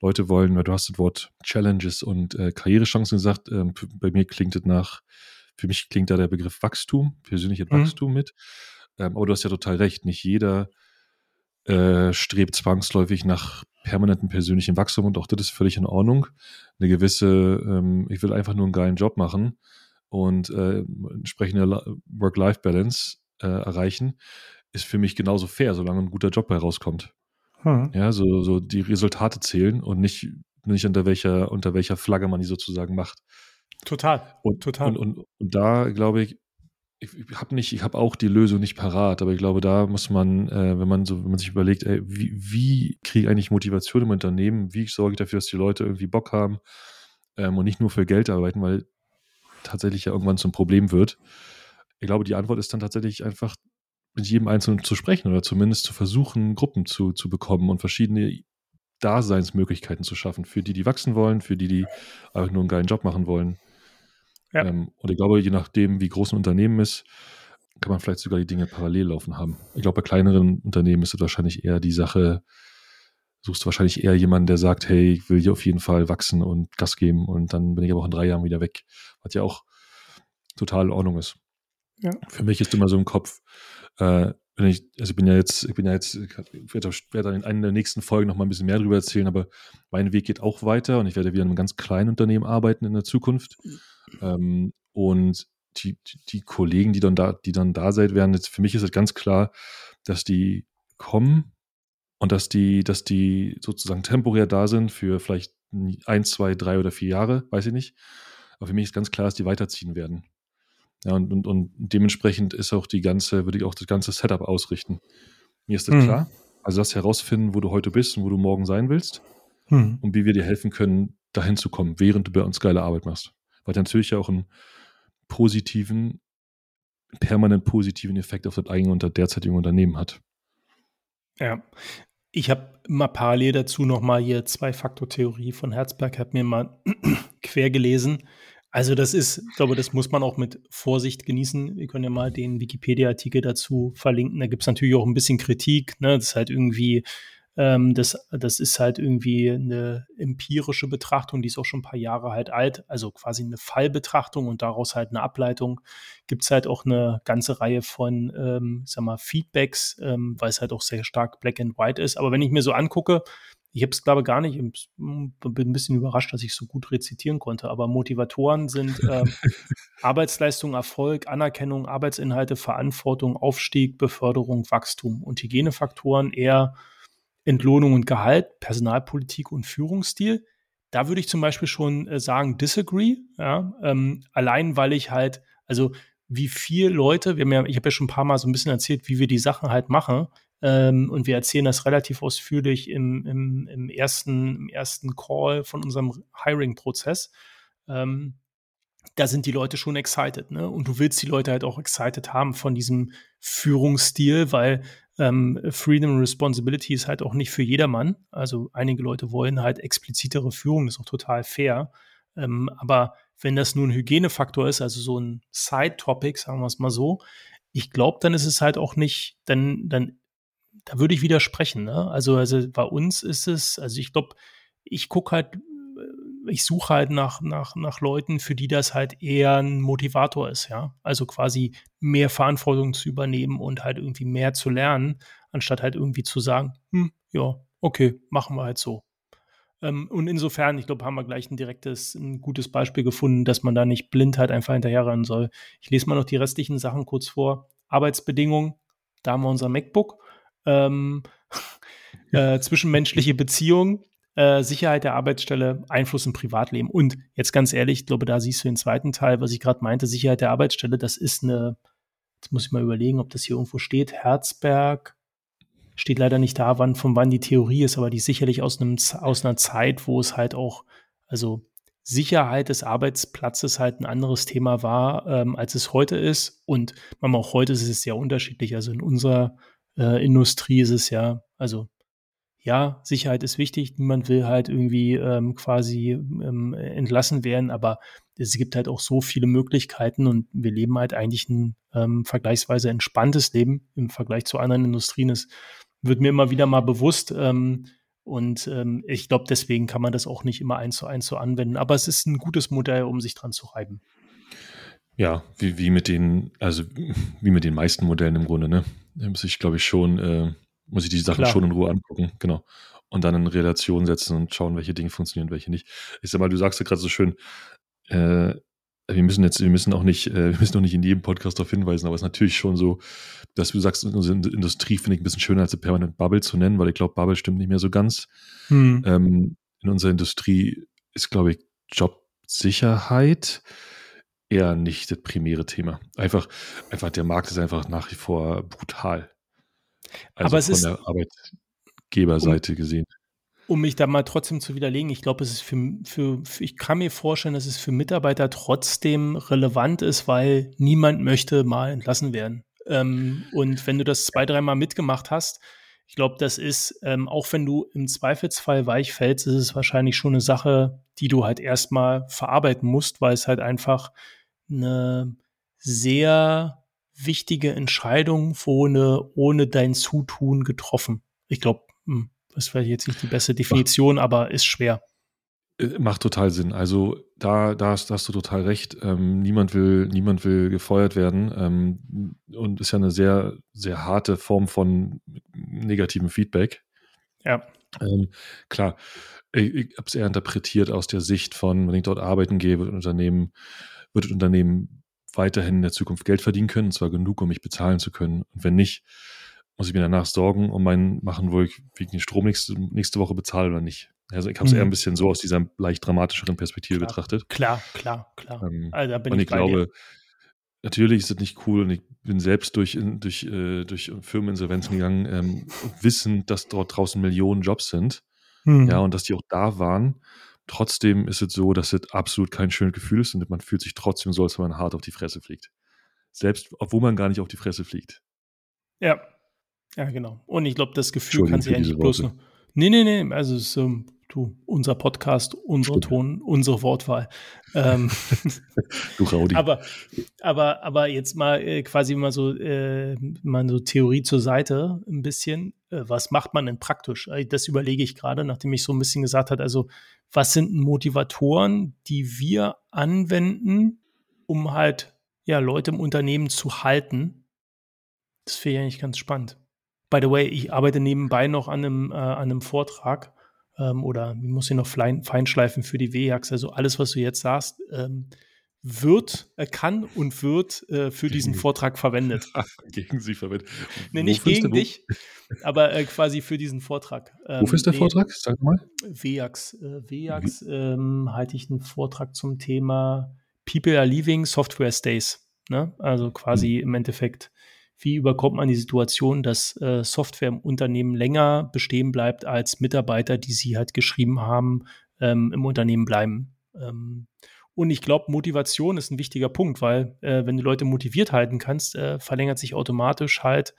Leute wollen, weil du hast das Wort Challenges und äh, Karrierechancen gesagt. Ähm, bei mir klingt es nach, für mich klingt da der Begriff Wachstum, persönliches mhm. Wachstum mit. Ähm, aber du hast ja total recht. Nicht jeder äh, strebt zwangsläufig nach permanentem persönlichen Wachstum und auch das ist völlig in Ordnung. Eine gewisse, ähm, ich will einfach nur einen geilen Job machen und äh, entsprechende Work-Life-Balance äh, erreichen, ist für mich genauso fair, solange ein guter Job herauskommt. Hm. Ja, so, so die Resultate zählen und nicht, nicht unter welcher, unter welcher Flagge man die sozusagen macht. Total. Und, total. Und, und, und da glaube ich, ich, ich habe nicht, ich habe auch die Lösung nicht parat, aber ich glaube, da muss man, äh, wenn man so, wenn man sich überlegt, ey, wie, wie kriege ich eigentlich Motivation im Unternehmen, wie sorge ich dafür, dass die Leute irgendwie Bock haben ähm, und nicht nur für Geld arbeiten, weil tatsächlich ja irgendwann zum Problem wird. Ich glaube, die Antwort ist dann tatsächlich einfach mit jedem Einzelnen zu sprechen oder zumindest zu versuchen, Gruppen zu, zu bekommen und verschiedene Daseinsmöglichkeiten zu schaffen. Für die, die wachsen wollen, für die, die einfach nur einen geilen Job machen wollen. Ja. Ähm, und ich glaube, je nachdem, wie groß ein Unternehmen ist, kann man vielleicht sogar die Dinge parallel laufen haben. Ich glaube, bei kleineren Unternehmen ist es wahrscheinlich eher die Sache, suchst du wahrscheinlich eher jemanden, der sagt, hey, ich will hier auf jeden Fall wachsen und Gas geben und dann bin ich aber auch in drei Jahren wieder weg. Was ja auch total in Ordnung ist. Ja. Für mich ist immer so im Kopf, äh, wenn ich, also ich bin ja jetzt, ich bin ja jetzt, ich werde, werde in einer der nächsten Folgen noch mal ein bisschen mehr darüber erzählen, aber mein Weg geht auch weiter und ich werde wieder in einem ganz kleinen Unternehmen arbeiten in der Zukunft. Ähm, und die, die, die, Kollegen, die dann da, die dann da seid, werden jetzt, für mich ist es ganz klar, dass die kommen und dass die, dass die sozusagen temporär da sind für vielleicht ein, zwei, drei oder vier Jahre, weiß ich nicht. Aber für mich ist ganz klar, dass die weiterziehen werden. Ja, und, und, und dementsprechend ist auch die ganze, würde ich auch das ganze Setup ausrichten. Mir ist das hm. klar. Also das herausfinden, wo du heute bist und wo du morgen sein willst hm. und wie wir dir helfen können, dahin zu kommen, während du bei uns geile Arbeit machst. Weil natürlich ja auch einen positiven, permanent positiven Effekt auf das eigene und das derzeitige Unternehmen hat. Ja, ich habe mal parallel dazu noch mal hier Zwei-Faktor-Theorie von Herzberg, habe mir mal <clears throat> quer gelesen. Also das ist, ich glaube, das muss man auch mit Vorsicht genießen. Wir können ja mal den Wikipedia-Artikel dazu verlinken. Da gibt es natürlich auch ein bisschen Kritik. Ne? Das ist halt irgendwie ähm, das, das ist halt irgendwie eine empirische Betrachtung, die ist auch schon ein paar Jahre halt alt, also quasi eine Fallbetrachtung und daraus halt eine Ableitung. Gibt es halt auch eine ganze Reihe von, ähm, sag mal, Feedbacks, ähm, weil es halt auch sehr stark black and white ist. Aber wenn ich mir so angucke, ich habe es glaube gar nicht, bin ein bisschen überrascht, dass ich so gut rezitieren konnte, aber Motivatoren sind äh, <laughs> Arbeitsleistung, Erfolg, Anerkennung, Arbeitsinhalte, Verantwortung, Aufstieg, Beförderung, Wachstum und Hygienefaktoren eher Entlohnung und Gehalt, Personalpolitik und Führungsstil. Da würde ich zum Beispiel schon äh, sagen, disagree, ja, ähm, allein weil ich halt, also wie viel Leute, wir haben ja, ich habe ja schon ein paar Mal so ein bisschen erzählt, wie wir die Sachen halt machen. Ähm, und wir erzählen das relativ ausführlich im, im, im, ersten, im ersten Call von unserem Hiring-Prozess. Ähm, da sind die Leute schon excited, ne? Und du willst die Leute halt auch excited haben von diesem Führungsstil, weil ähm, Freedom and Responsibility ist halt auch nicht für jedermann. Also einige Leute wollen halt explizitere Führung, das ist auch total fair. Ähm, aber wenn das nur ein Hygienefaktor ist, also so ein Side-Topic, sagen wir es mal so, ich glaube, dann ist es halt auch nicht, dann, dann, da würde ich widersprechen. Ne? Also, also bei uns ist es, also ich glaube, ich gucke halt, ich suche halt nach, nach, nach Leuten, für die das halt eher ein Motivator ist, ja. Also quasi mehr Verantwortung zu übernehmen und halt irgendwie mehr zu lernen, anstatt halt irgendwie zu sagen, hm, ja, okay, machen wir halt so. Ähm, und insofern, ich glaube, haben wir gleich ein direktes, ein gutes Beispiel gefunden, dass man da nicht blind halt einfach hinterherrennen soll. Ich lese mal noch die restlichen Sachen kurz vor. Arbeitsbedingungen, da haben wir unser MacBook. Ähm, <laughs> äh, zwischenmenschliche Beziehungen, äh, Sicherheit der Arbeitsstelle, Einfluss im Privatleben. Und jetzt ganz ehrlich, ich glaube, da siehst du den zweiten Teil, was ich gerade meinte, Sicherheit der Arbeitsstelle, das ist eine, jetzt muss ich mal überlegen, ob das hier irgendwo steht, Herzberg, steht leider nicht da, wann, von wann die Theorie ist, aber die ist sicherlich aus, einem, aus einer Zeit, wo es halt auch, also Sicherheit des Arbeitsplatzes halt ein anderes Thema war, ähm, als es heute ist. Und man auch heute ist es sehr unterschiedlich. Also in unserer äh, Industrie ist es ja, also ja, Sicherheit ist wichtig. Niemand will halt irgendwie ähm, quasi ähm, entlassen werden, aber es gibt halt auch so viele Möglichkeiten und wir leben halt eigentlich ein ähm, vergleichsweise entspanntes Leben im Vergleich zu anderen Industrien. Es wird mir immer wieder mal bewusst. Ähm, und ähm, ich glaube, deswegen kann man das auch nicht immer eins zu eins so anwenden. Aber es ist ein gutes Modell, um sich dran zu reiben. Ja, wie, wie mit den, also wie mit den meisten Modellen im Grunde, ne? Da muss ich, glaube ich, schon, äh, muss ich die Sachen Klar. schon in Ruhe angucken, genau. Und dann in Relation setzen und schauen, welche Dinge funktionieren, welche nicht. Ich sag mal, du sagst ja gerade so schön, äh, wir müssen jetzt, wir müssen auch nicht, äh, wir müssen auch nicht in jedem Podcast darauf hinweisen, aber es ist natürlich schon so, dass du sagst, unsere Industrie finde ich ein bisschen schöner als eine Permanent Bubble zu nennen, weil ich glaube, Bubble stimmt nicht mehr so ganz. Hm. Ähm, in unserer Industrie ist, glaube ich, Jobsicherheit eher nicht das primäre Thema. Einfach, einfach der Markt ist einfach nach wie vor brutal. Also aber es von ist, der Arbeitgeberseite um, gesehen um mich da mal trotzdem zu widerlegen, ich glaube, es ist für, für, für, ich kann mir vorstellen, dass es für Mitarbeiter trotzdem relevant ist, weil niemand möchte mal entlassen werden. Ähm, und wenn du das zwei, dreimal mitgemacht hast, ich glaube, das ist, ähm, auch wenn du im Zweifelsfall weich fällst, ist es wahrscheinlich schon eine Sache, die du halt erstmal verarbeiten musst, weil es halt einfach eine sehr wichtige Entscheidung ohne, ohne dein Zutun getroffen. Ich glaube, hm, das vielleicht jetzt nicht die beste Definition, aber ist schwer. Äh, macht total Sinn. Also da, da, hast, da hast du total recht. Ähm, niemand will, niemand will gefeuert werden. Ähm, und ist ja eine sehr, sehr harte Form von negativem Feedback. Ja. Ähm, klar, ich, ich habe es eher interpretiert aus der Sicht von, wenn ich dort arbeiten gehe, wird Unternehmen, wird das Unternehmen weiterhin in der Zukunft Geld verdienen können, und zwar genug, um mich bezahlen zu können. Und wenn nicht, muss ich mir danach Sorgen um meinen machen, wo ich wegen den Strom nächste, nächste Woche bezahle oder nicht. Also ich habe es mhm. eher ein bisschen so aus dieser leicht dramatischeren Perspektive klar, betrachtet. Klar, klar, klar. Ähm, also, und ich, ich glaube, dir. natürlich ist es nicht cool und ich bin selbst durch, durch, äh, durch Firmeninsolvenzen gegangen, ähm, wissend, dass dort draußen Millionen Jobs sind. Mhm. Ja, und dass die auch da waren. Trotzdem ist es so, dass es absolut kein schönes Gefühl ist und man fühlt sich trotzdem so, als wenn man hart auf die Fresse fliegt. Selbst, obwohl man gar nicht auf die Fresse fliegt. Ja, ja, genau. Und ich glaube, das Gefühl kann sich eigentlich bloß. Nee, nee, nee. Also, es ist, ähm, du, unser Podcast, unser Stimmt. Ton, unsere Wortwahl. Ähm, <laughs> du Raudi. Aber, aber, aber jetzt mal äh, quasi mal so, äh, mal so Theorie zur Seite ein bisschen. Äh, was macht man denn praktisch? Äh, das überlege ich gerade, nachdem ich so ein bisschen gesagt habe, also, was sind Motivatoren, die wir anwenden, um halt, ja, Leute im Unternehmen zu halten? Das finde ich eigentlich ganz spannend. By the way, ich arbeite nebenbei noch an einem, äh, an einem Vortrag ähm, oder wie muss ich noch fein, feinschleifen für die WJAX. Also alles, was du jetzt sagst, ähm, wird, äh, kann und wird äh, für diesen Vortrag verwendet. <laughs> gegen sie verwendet. Nee, nicht gegen dich, aber äh, quasi für diesen Vortrag. Ähm, Wofür ist der Vortrag? Sag mal. WJAX. Äh, WJAX ähm, halte ich einen Vortrag zum Thema People are leaving, Software stays. Ne? Also quasi hm. im Endeffekt, wie überkommt man die Situation, dass äh, Software im Unternehmen länger bestehen bleibt, als Mitarbeiter, die sie halt geschrieben haben, ähm, im Unternehmen bleiben. Ähm, und ich glaube, Motivation ist ein wichtiger Punkt, weil äh, wenn du Leute motiviert halten kannst, äh, verlängert sich automatisch halt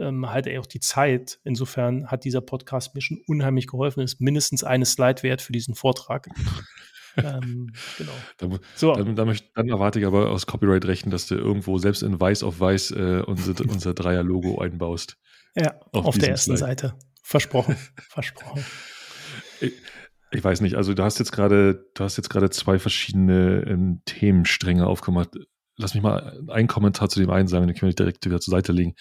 ähm, halt auch die Zeit. Insofern hat dieser Podcast mir schon unheimlich geholfen. Ist mindestens eine Slide wert für diesen Vortrag. <laughs> ähm, genau. Dann, so. dann, dann, dann, erwarte ich aber aus Copyright-Rechten, dass du irgendwo selbst in Weiß auf Weiß äh, unser, <laughs> unser Dreier-Logo einbaust. Ja, auf, auf der ersten Slide. Seite. Versprochen. Versprochen. Ich, <laughs> ich weiß nicht, also du hast jetzt gerade, du hast jetzt gerade zwei verschiedene ähm, Themenstränge aufgemacht. Lass mich mal einen Kommentar zu dem einen sagen, dann können wir direkt wieder zur Seite legen.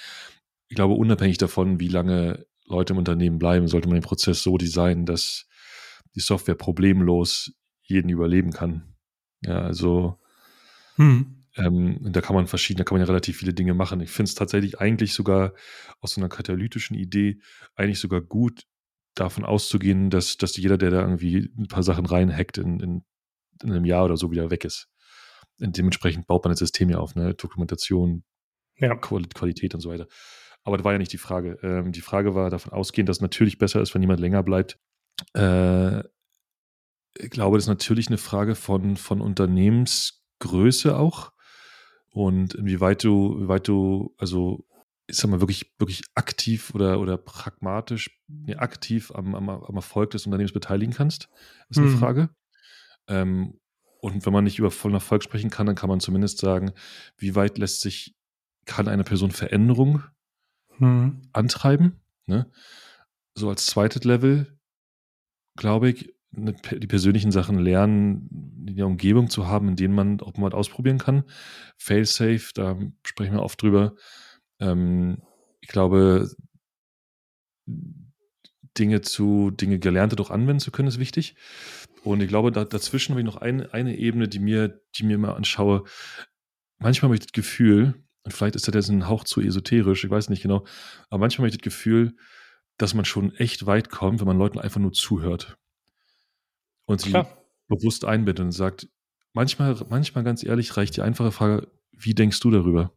Ich glaube, unabhängig davon, wie lange Leute im Unternehmen bleiben, sollte man den Prozess so designen, dass die Software problemlos jeden überleben kann. Ja, also hm. ähm, da kann man verschiedene, da kann man ja relativ viele Dinge machen. Ich finde es tatsächlich eigentlich sogar aus so einer katalytischen Idee eigentlich sogar gut, davon auszugehen, dass, dass jeder, der da irgendwie ein paar Sachen reinhackt, in, in, in einem Jahr oder so wieder weg ist. Und dementsprechend baut man das System ja auf, ne? Dokumentation, ja. Qualität und so weiter. Aber das war ja nicht die Frage. Ähm, die Frage war davon ausgehend, dass es natürlich besser ist, wenn jemand länger bleibt. Äh, ich glaube, das ist natürlich eine Frage von, von Unternehmensgröße auch. Und inwieweit du, inwieweit du, also ich sag mal, wirklich, wirklich aktiv oder, oder pragmatisch, nee, aktiv am, am, am Erfolg des Unternehmens beteiligen kannst, ist eine mhm. Frage. Ähm, und wenn man nicht über vollen Erfolg sprechen kann, dann kann man zumindest sagen, wie weit lässt sich, kann eine Person Veränderung mhm. antreiben. Ne? So als zweites Level, glaube ich, ne, die persönlichen Sachen lernen, in der Umgebung zu haben, in denen man auch mal ausprobieren kann. Fail-safe, da sprechen wir oft drüber ähm, ich glaube, Dinge zu, Dinge Gelernte doch anwenden zu können, ist wichtig. Und ich glaube, da, dazwischen habe ich noch eine, eine Ebene, die mir, die mir mal anschaue. Manchmal habe ich das Gefühl, und vielleicht ist das jetzt ein Hauch zu esoterisch, ich weiß nicht genau, aber manchmal habe ich das Gefühl, dass man schon echt weit kommt, wenn man Leuten einfach nur zuhört. Und sie Klar. bewusst einbindet und sagt, manchmal, manchmal ganz ehrlich, reicht die einfache Frage, wie denkst du darüber?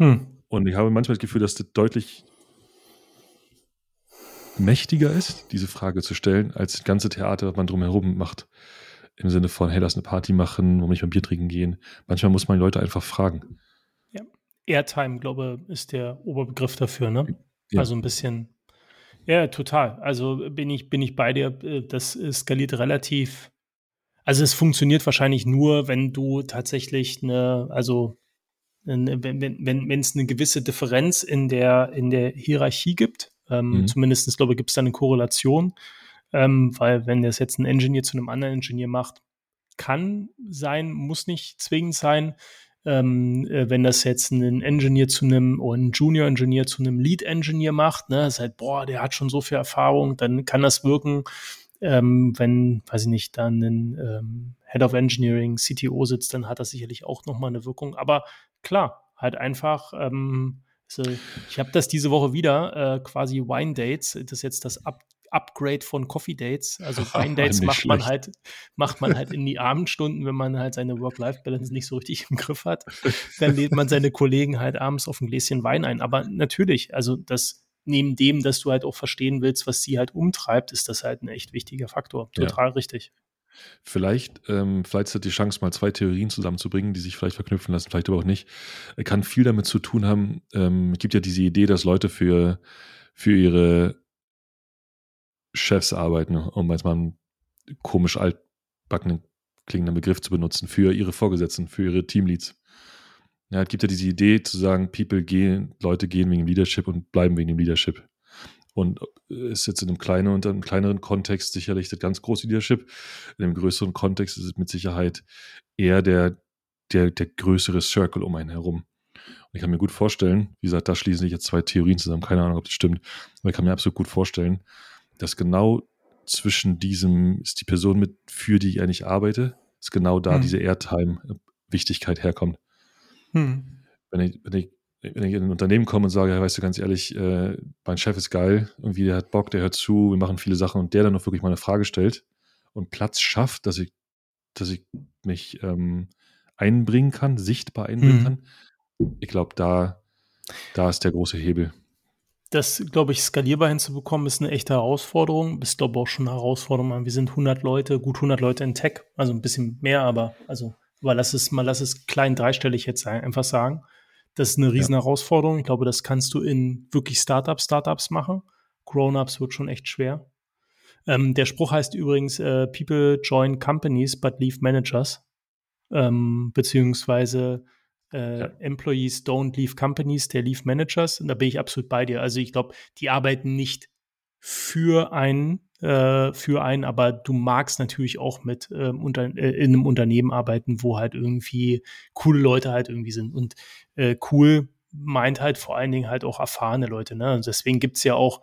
Hm. Und ich habe manchmal das Gefühl, dass das deutlich mächtiger ist, diese Frage zu stellen, als das ganze Theater, was man drumherum macht. Im Sinne von, hey, lass eine Party machen, wir nicht mal Bier trinken gehen. Manchmal muss man Leute einfach fragen. Ja, Airtime, glaube ich, ist der Oberbegriff dafür, ne? Ja. Also ein bisschen. Ja, total. Also bin ich, bin ich bei dir. Das skaliert relativ. Also es funktioniert wahrscheinlich nur, wenn du tatsächlich eine, also wenn es eine gewisse Differenz in der in der Hierarchie gibt, ähm, mhm. zumindest glaube ich gibt es da eine Korrelation, ähm, weil wenn das jetzt ein Engineer zu einem anderen Engineer macht, kann sein, muss nicht zwingend sein. Ähm, äh, wenn das jetzt ein Engineer zu einem oder ein Junior Engineer zu einem Lead Engineer macht, ne, ist halt, boah, der hat schon so viel Erfahrung, dann kann das wirken, ähm, wenn, weiß ich nicht, dann ein ähm, Head of Engineering, CTO sitzt, dann hat das sicherlich auch nochmal eine Wirkung. Aber klar, halt einfach, ähm, so, ich habe das diese Woche wieder, äh, quasi Wine Dates, das ist jetzt das Up Upgrade von Coffee Dates. Also <laughs> Wine Dates macht man halt, macht man halt in die Abendstunden, wenn man halt seine Work-Life-Balance nicht so richtig im Griff hat. Dann lädt man seine Kollegen halt abends auf ein Gläschen Wein ein. Aber natürlich, also das neben dem, dass du halt auch verstehen willst, was sie halt umtreibt, ist das halt ein echt wichtiger Faktor. Total ja. richtig. Vielleicht, ähm, vielleicht ist das die Chance, mal zwei Theorien zusammenzubringen, die sich vielleicht verknüpfen lassen, vielleicht aber auch nicht. Kann viel damit zu tun haben. Ähm, es gibt ja diese Idee, dass Leute für, für ihre Chefs arbeiten, um jetzt mal einen komisch altbackenen klingenden Begriff zu benutzen, für ihre Vorgesetzten, für ihre Teamleads. Ja, es gibt ja diese Idee zu sagen, People gehen, Leute gehen wegen dem Leadership und bleiben wegen dem Leadership. Und ist jetzt in einem kleinen und einem kleineren Kontext sicherlich das ganz große Leadership. In einem größeren Kontext ist es mit Sicherheit eher der, der, der größere Circle um einen herum. Und ich kann mir gut vorstellen, wie gesagt, da schließen sich jetzt zwei Theorien zusammen, keine Ahnung, ob das stimmt, aber ich kann mir absolut gut vorstellen, dass genau zwischen diesem, ist die Person mit, für die ich eigentlich arbeite, ist genau da hm. diese Airtime-Wichtigkeit herkommt. Hm. Wenn, ich, wenn, ich, wenn ich in ein Unternehmen komme und sage, weißt du, ganz ehrlich, äh, mein Chef ist geil, irgendwie der hat Bock, der hört zu, wir machen viele Sachen und der dann noch wirklich mal eine Frage stellt und Platz schafft, dass ich, dass ich mich ähm, einbringen kann, sichtbar einbringen hm. kann, ich glaube, da, da ist der große Hebel das, glaube ich, skalierbar hinzubekommen, ist eine echte Herausforderung. Ist, glaube ich, auch schon eine Herausforderung. Wir sind 100 Leute, gut 100 Leute in Tech, also ein bisschen mehr, aber also, aber lass es mal, lass es klein dreistellig jetzt sein, einfach sagen. Das ist eine riesen. Herausforderung. Ich glaube, das kannst du in wirklich Startups, Startups machen. Grown-ups wird schon echt schwer. Ähm, der Spruch heißt übrigens, äh, People join companies but leave managers. Ähm, beziehungsweise äh, ja. Employees don't leave companies, they leave managers. Und da bin ich absolut bei dir. Also ich glaube, die arbeiten nicht für einen, äh, für einen, aber du magst natürlich auch mit ähm, unter, äh, in einem Unternehmen arbeiten, wo halt irgendwie coole Leute halt irgendwie sind. Und äh, cool meint halt vor allen Dingen halt auch erfahrene Leute. Ne? Und deswegen gibt's ja auch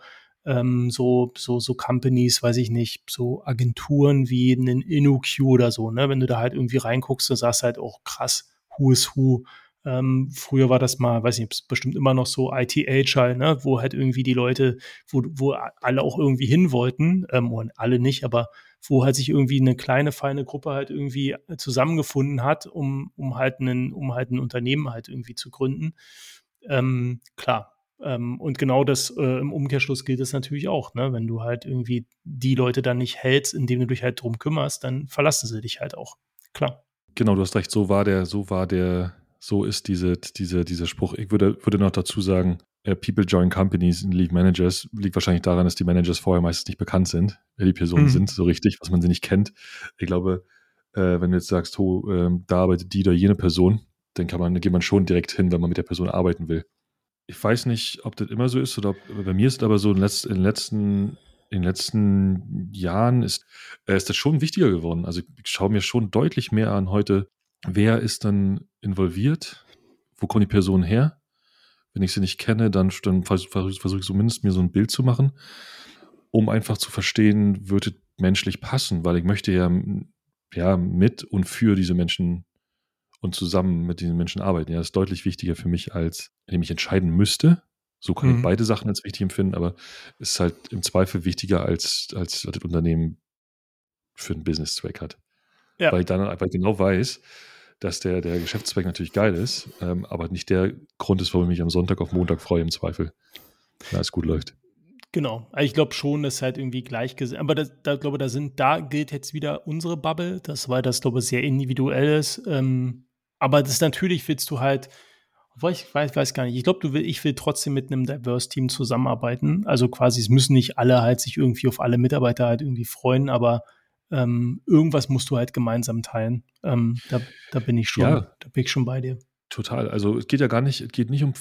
ähm, so, so, so Companies, weiß ich nicht, so Agenturen wie einen InnoQ oder so, ne? Wenn du da halt irgendwie reinguckst, du sagst halt auch krass, Who is Who. Ähm, früher war das mal, weiß nicht, bestimmt immer noch so IT-Agile, ne, wo halt irgendwie die Leute, wo, wo alle auch irgendwie hin wollten, ähm, und alle nicht, aber wo halt sich irgendwie eine kleine, feine Gruppe halt irgendwie zusammengefunden hat, um, um halt einen, um halt ein Unternehmen halt irgendwie zu gründen. Ähm, klar. Ähm, und genau das äh, im Umkehrschluss gilt es natürlich auch, ne? Wenn du halt irgendwie die Leute dann nicht hältst, indem du dich halt drum kümmerst, dann verlassen sie dich halt auch. Klar. Genau, du hast recht, so war der, so war der, so ist diese, diese, dieser Spruch. Ich würde, würde noch dazu sagen, uh, People join companies and leave managers. Liegt wahrscheinlich daran, dass die Managers vorher meistens nicht bekannt sind, wer die Personen mhm. sind, so richtig, was man sie nicht kennt. Ich glaube, äh, wenn du jetzt sagst, oh, äh, da arbeitet die oder jene Person, dann kann man, dann geht man schon direkt hin, wenn man mit der Person arbeiten will. Ich weiß nicht, ob das immer so ist oder ob, bei mir ist es aber so in, letzt, in den letzten in den letzten Jahren ist, äh, ist das schon wichtiger geworden. Also ich schaue mir schon deutlich mehr an heute, wer ist dann involviert, wo kommen die Personen her. Wenn ich sie nicht kenne, dann, dann versuche versuch ich zumindest mir so ein Bild zu machen, um einfach zu verstehen, würde menschlich passen, weil ich möchte ja, ja mit und für diese Menschen und zusammen mit diesen Menschen arbeiten. Ja, das ist deutlich wichtiger für mich, als wenn ich entscheiden müsste, so kann mhm. ich beide Sachen als wichtig empfinden, aber es ist halt im Zweifel wichtiger, als, als das Unternehmen für einen Business-Zweck hat. Ja. Weil ich dann einfach genau weiß, dass der, der Geschäftszweck natürlich geil ist, ähm, aber nicht der Grund ist, warum ich mich am Sonntag auf Montag freue, im Zweifel. Wenn es gut läuft. Genau. Also ich glaube schon, dass halt irgendwie gleichgesetzt. Aber das, da glaube da sind, da gilt jetzt wieder unsere Bubble, das weil das glaube ich sehr individuell ist. Ähm, aber das natürlich willst du halt obwohl ich weiß, weiß gar nicht. Ich glaube, du will, ich will trotzdem mit einem Diverse-Team zusammenarbeiten. Also quasi, es müssen nicht alle halt sich irgendwie auf alle Mitarbeiter halt irgendwie freuen, aber ähm, irgendwas musst du halt gemeinsam teilen. Ähm, da, da bin ich schon, ja, da bin ich schon bei dir. Total. Also es geht ja gar nicht, es geht nicht um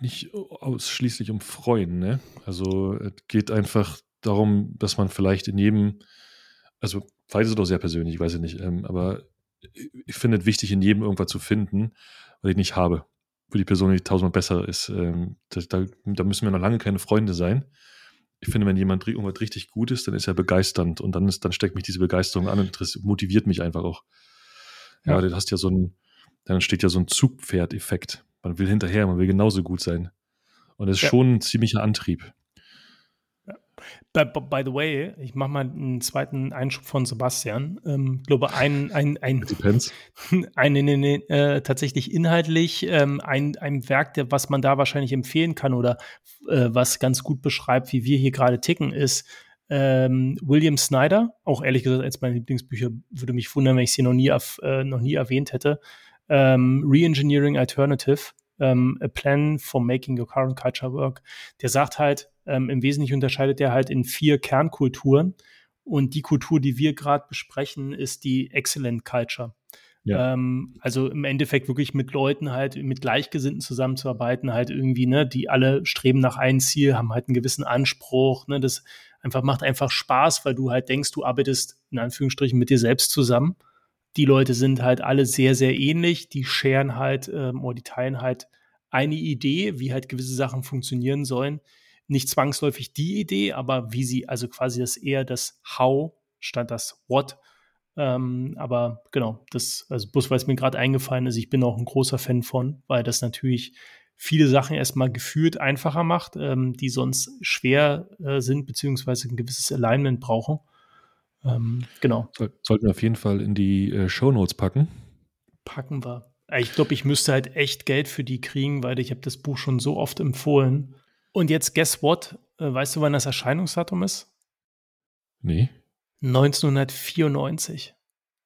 nicht ausschließlich um Freuen, ne? Also es geht einfach darum, dass man vielleicht in jedem, also vielleicht ist es doch sehr persönlich, ich weiß ja nicht, ähm, aber ich finde es wichtig, in jedem irgendwas zu finden, was ich nicht habe wo die Person nicht tausendmal besser ist. Ähm, da, da, da, müssen wir noch lange keine Freunde sein. Ich finde, wenn jemand irgendwas richtig gut ist, dann ist er begeisternd und dann, ist, dann steckt mich diese Begeisterung an und das motiviert mich einfach auch. Ja, ja. du hast ja so ein, dann entsteht ja so ein Zugpferd-Effekt. Man will hinterher, man will genauso gut sein. Und das ist ja. schon ein ziemlicher Antrieb. By, the way, ich mache mal einen zweiten Einschub von Sebastian. Ähm, glaube, ein, ein, ein, <laughs> ein, ein, ein äh, tatsächlich inhaltlich ähm, ein, ein Werk, der, was man da wahrscheinlich empfehlen kann oder äh, was ganz gut beschreibt, wie wir hier gerade ticken, ist ähm, William Snyder. Auch ehrlich gesagt, als meine Lieblingsbücher würde mich wundern, wenn ich sie noch nie, äh, noch nie erwähnt hätte. Ähm, Reengineering Alternative. Um, a Plan for Making Your Current Culture Work. Der sagt halt, ähm, Im Wesentlichen unterscheidet er halt in vier Kernkulturen. Und die Kultur, die wir gerade besprechen, ist die Excellent Culture. Ja. Ähm, also im Endeffekt wirklich mit Leuten halt, mit Gleichgesinnten zusammenzuarbeiten, halt irgendwie, ne, die alle streben nach einem Ziel, haben halt einen gewissen Anspruch, ne, das einfach macht einfach Spaß, weil du halt denkst, du arbeitest in Anführungsstrichen mit dir selbst zusammen. Die Leute sind halt alle sehr, sehr ähnlich, die scheren halt ähm, oder die teilen halt eine Idee, wie halt gewisse Sachen funktionieren sollen nicht zwangsläufig die Idee, aber wie sie, also quasi das eher das How statt das What. Ähm, aber genau, das, also bloß weil es mir gerade eingefallen ist, ich bin auch ein großer Fan von, weil das natürlich viele Sachen erstmal gefühlt einfacher macht, ähm, die sonst schwer äh, sind, beziehungsweise ein gewisses Alignment brauchen. Ähm, genau. Sollten wir auf jeden Fall in die äh, Show Notes packen. Packen wir. Ich glaube, ich müsste halt echt Geld für die kriegen, weil ich habe das Buch schon so oft empfohlen. Und jetzt, guess what? Äh, weißt du, wann das Erscheinungsdatum ist? Nee. 1994.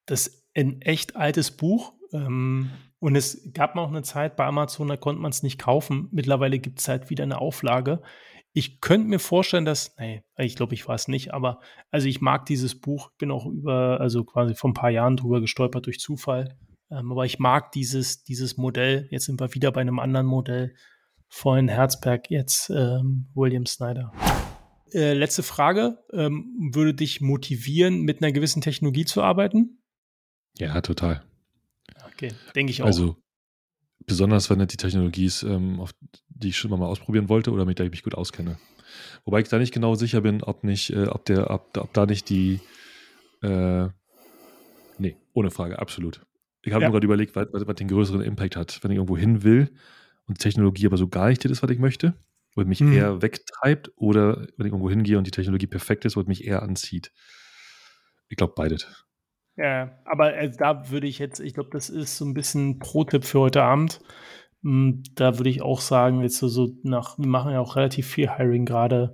Das ist ein echt altes Buch. Ähm, und es gab mal auch eine Zeit bei Amazon, da konnte man es nicht kaufen. Mittlerweile gibt es halt wieder eine Auflage. Ich könnte mir vorstellen, dass, nee, ich glaube, ich war es nicht, aber also ich mag dieses Buch, bin auch über, also quasi vor ein paar Jahren drüber gestolpert durch Zufall. Ähm, aber ich mag dieses, dieses Modell. Jetzt sind wir wieder bei einem anderen Modell. Vorhin Herzberg, jetzt ähm, William Snyder. Äh, letzte Frage. Ähm, würde dich motivieren, mit einer gewissen Technologie zu arbeiten? Ja, total. Okay, denke ich auch. Also, besonders wenn die Technologie ist, ähm, auf die ich schon mal ausprobieren wollte oder mit der ich mich gut auskenne. Wobei ich da nicht genau sicher bin, ob nicht, äh, ob der, ob, ob, da nicht die, äh, nee, ohne Frage, absolut. Ich habe ja. nur gerade überlegt, was, was, den größeren Impact hat, wenn ich irgendwo hin will und Technologie aber so gar nicht ist, was ich möchte, und mich hm. eher wegtreibt oder wenn ich irgendwo hingehe und die Technologie perfekt ist und mich eher anzieht. Ich glaube, beides. Ja, aber äh, da würde ich jetzt, ich glaube, das ist so ein bisschen Pro-Tipp für heute Abend. Hm, da würde ich auch sagen, jetzt so, so nach, wir machen ja auch relativ viel Hiring gerade,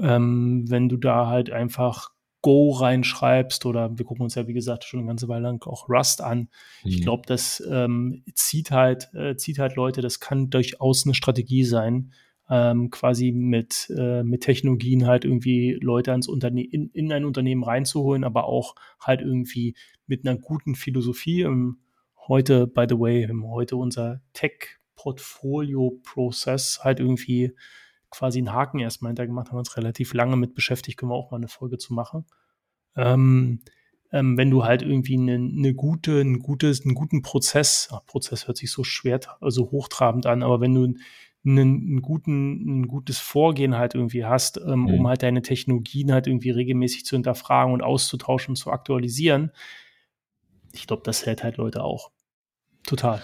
ähm, wenn du da halt einfach Go reinschreibst oder wir gucken uns ja, wie gesagt, schon eine ganze Weile lang auch Rust an. Mhm. Ich glaube, das ähm, zieht halt, äh, zieht halt Leute, das kann durchaus eine Strategie sein, ähm, quasi mit, äh, mit Technologien halt irgendwie Leute ans Unterne in, in ein Unternehmen reinzuholen, aber auch halt irgendwie mit einer guten Philosophie. Ähm, heute, by the way, heute unser Tech-Portfolio-Prozess halt irgendwie quasi einen Haken erstmal hintergemacht, haben uns relativ lange mit beschäftigt, können wir auch mal eine Folge zu machen. Ähm, ähm, wenn du halt irgendwie eine, eine gute, ein gutes, einen guten Prozess, ach, Prozess hört sich so schwer, also hochtrabend an, aber wenn du einen, einen guten, ein gutes Vorgehen halt irgendwie hast, ähm, mhm. um halt deine Technologien halt irgendwie regelmäßig zu hinterfragen und auszutauschen und zu aktualisieren. Ich glaube, das hält halt Leute auch. Total.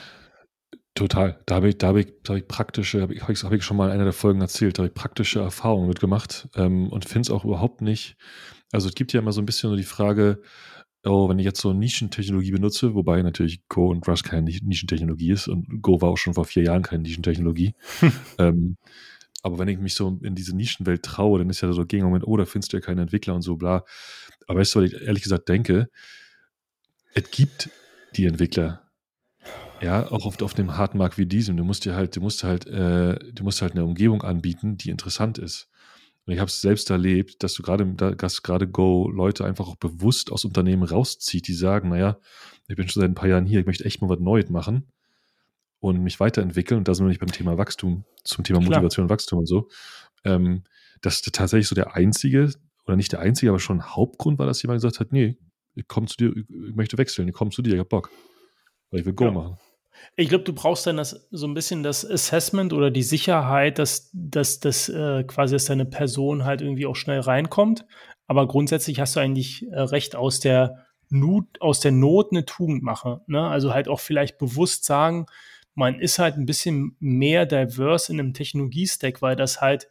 Total. Da habe ich, da habe ich, da habe ich praktische, habe ich, hab ich schon mal in einer der Folgen erzählt, da habe ich praktische Erfahrungen mitgemacht ähm, und finde es auch überhaupt nicht. Also es gibt ja immer so ein bisschen nur die Frage, oh, wenn ich jetzt so Nischentechnologie benutze, wobei natürlich Go und Rust keine Nischentechnologie ist und Go war auch schon vor vier Jahren keine Nischentechnologie. <laughs> ähm, aber wenn ich mich so in diese Nischenwelt traue, dann ist ja so gegen Moment, oh, da findest du ja keine Entwickler und so, bla. Aber weißt du, was ich ehrlich gesagt denke? Es gibt die Entwickler. Ja, auch auf, auf dem harten Markt wie diesem. Du musst dir halt, du musst halt, äh, du musst halt eine Umgebung anbieten, die interessant ist. Und ich habe es selbst erlebt, dass du gerade, dass gerade Go Leute einfach auch bewusst aus Unternehmen rauszieht, die sagen, naja, ich bin schon seit ein paar Jahren hier, ich möchte echt mal was Neues machen und mich weiterentwickeln. Und da sind wir nicht beim Thema Wachstum, zum Thema Klar. Motivation und Wachstum und so. Ähm, das ist tatsächlich so der einzige, oder nicht der einzige, aber schon Hauptgrund war, dass jemand gesagt hat, nee, ich komme zu dir, ich möchte wechseln, ich komme zu dir, ich hab Bock. Weil ich will Go ja. machen. Ich glaube, du brauchst dann das, so ein bisschen das Assessment oder die Sicherheit, dass, dass, dass äh, quasi dass deine Person halt irgendwie auch schnell reinkommt. Aber grundsätzlich hast du eigentlich äh, recht aus der Not, aus der Not eine Tugend machen. Ne? Also halt auch vielleicht bewusst sagen, man ist halt ein bisschen mehr diverse in einem Technologiestack, weil das halt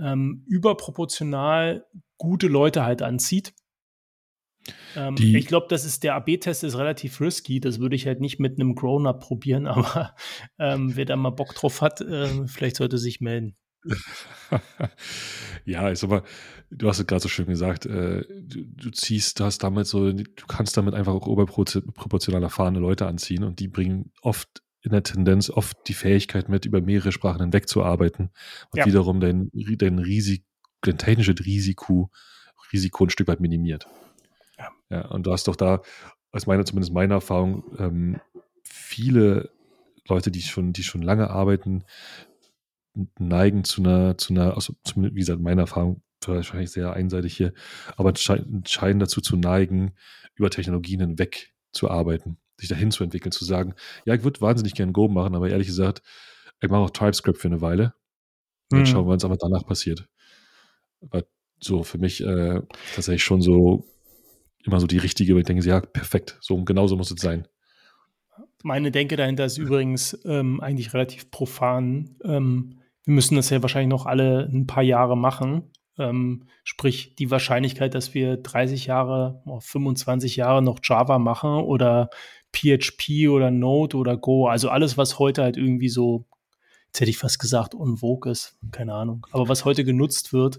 ähm, überproportional gute Leute halt anzieht. Ähm, ich glaube, das ist der AB-Test ist relativ risky. Das würde ich halt nicht mit einem Grown-up probieren, <laughs> aber ähm, wer da mal Bock drauf hat, äh, vielleicht sollte sich melden. <laughs> ja, ich sag mal, du hast es gerade so schön gesagt, äh, du, du, ziehst, du hast damit so, du kannst damit einfach auch überproportional erfahrene Leute anziehen und die bringen oft in der Tendenz oft die Fähigkeit mit, über mehrere Sprachen hinwegzuarbeiten, was ja. wiederum dein, dein Risiko, dein technisches Risiko, Risiko ein Stück weit minimiert. Ja. Und du hast doch da, aus meiner, zumindest meiner Erfahrung, ähm, viele Leute, die schon, die schon lange arbeiten, neigen zu einer, zu einer, also zumindest, wie gesagt, meiner Erfahrung, wahrscheinlich sehr einseitig hier, aber scheinen dazu zu neigen, über Technologien hinweg zu arbeiten, sich dahin zu entwickeln, zu sagen, ja, ich würde wahnsinnig gerne Go machen, aber ehrlich gesagt, ich mache auch TypeScript für eine Weile. Dann mhm. schauen wir, was aber danach passiert. Weil so für mich äh, tatsächlich schon so immer so die richtige, weil ich denke, ja, perfekt, so genau so muss es sein. Meine Denke dahinter ist übrigens ähm, eigentlich relativ profan. Ähm, wir müssen das ja wahrscheinlich noch alle ein paar Jahre machen. Ähm, sprich, die Wahrscheinlichkeit, dass wir 30 Jahre, 25 Jahre noch Java machen oder PHP oder Node oder Go, also alles, was heute halt irgendwie so, jetzt hätte ich fast gesagt, on vogue ist, keine Ahnung, aber was heute genutzt wird,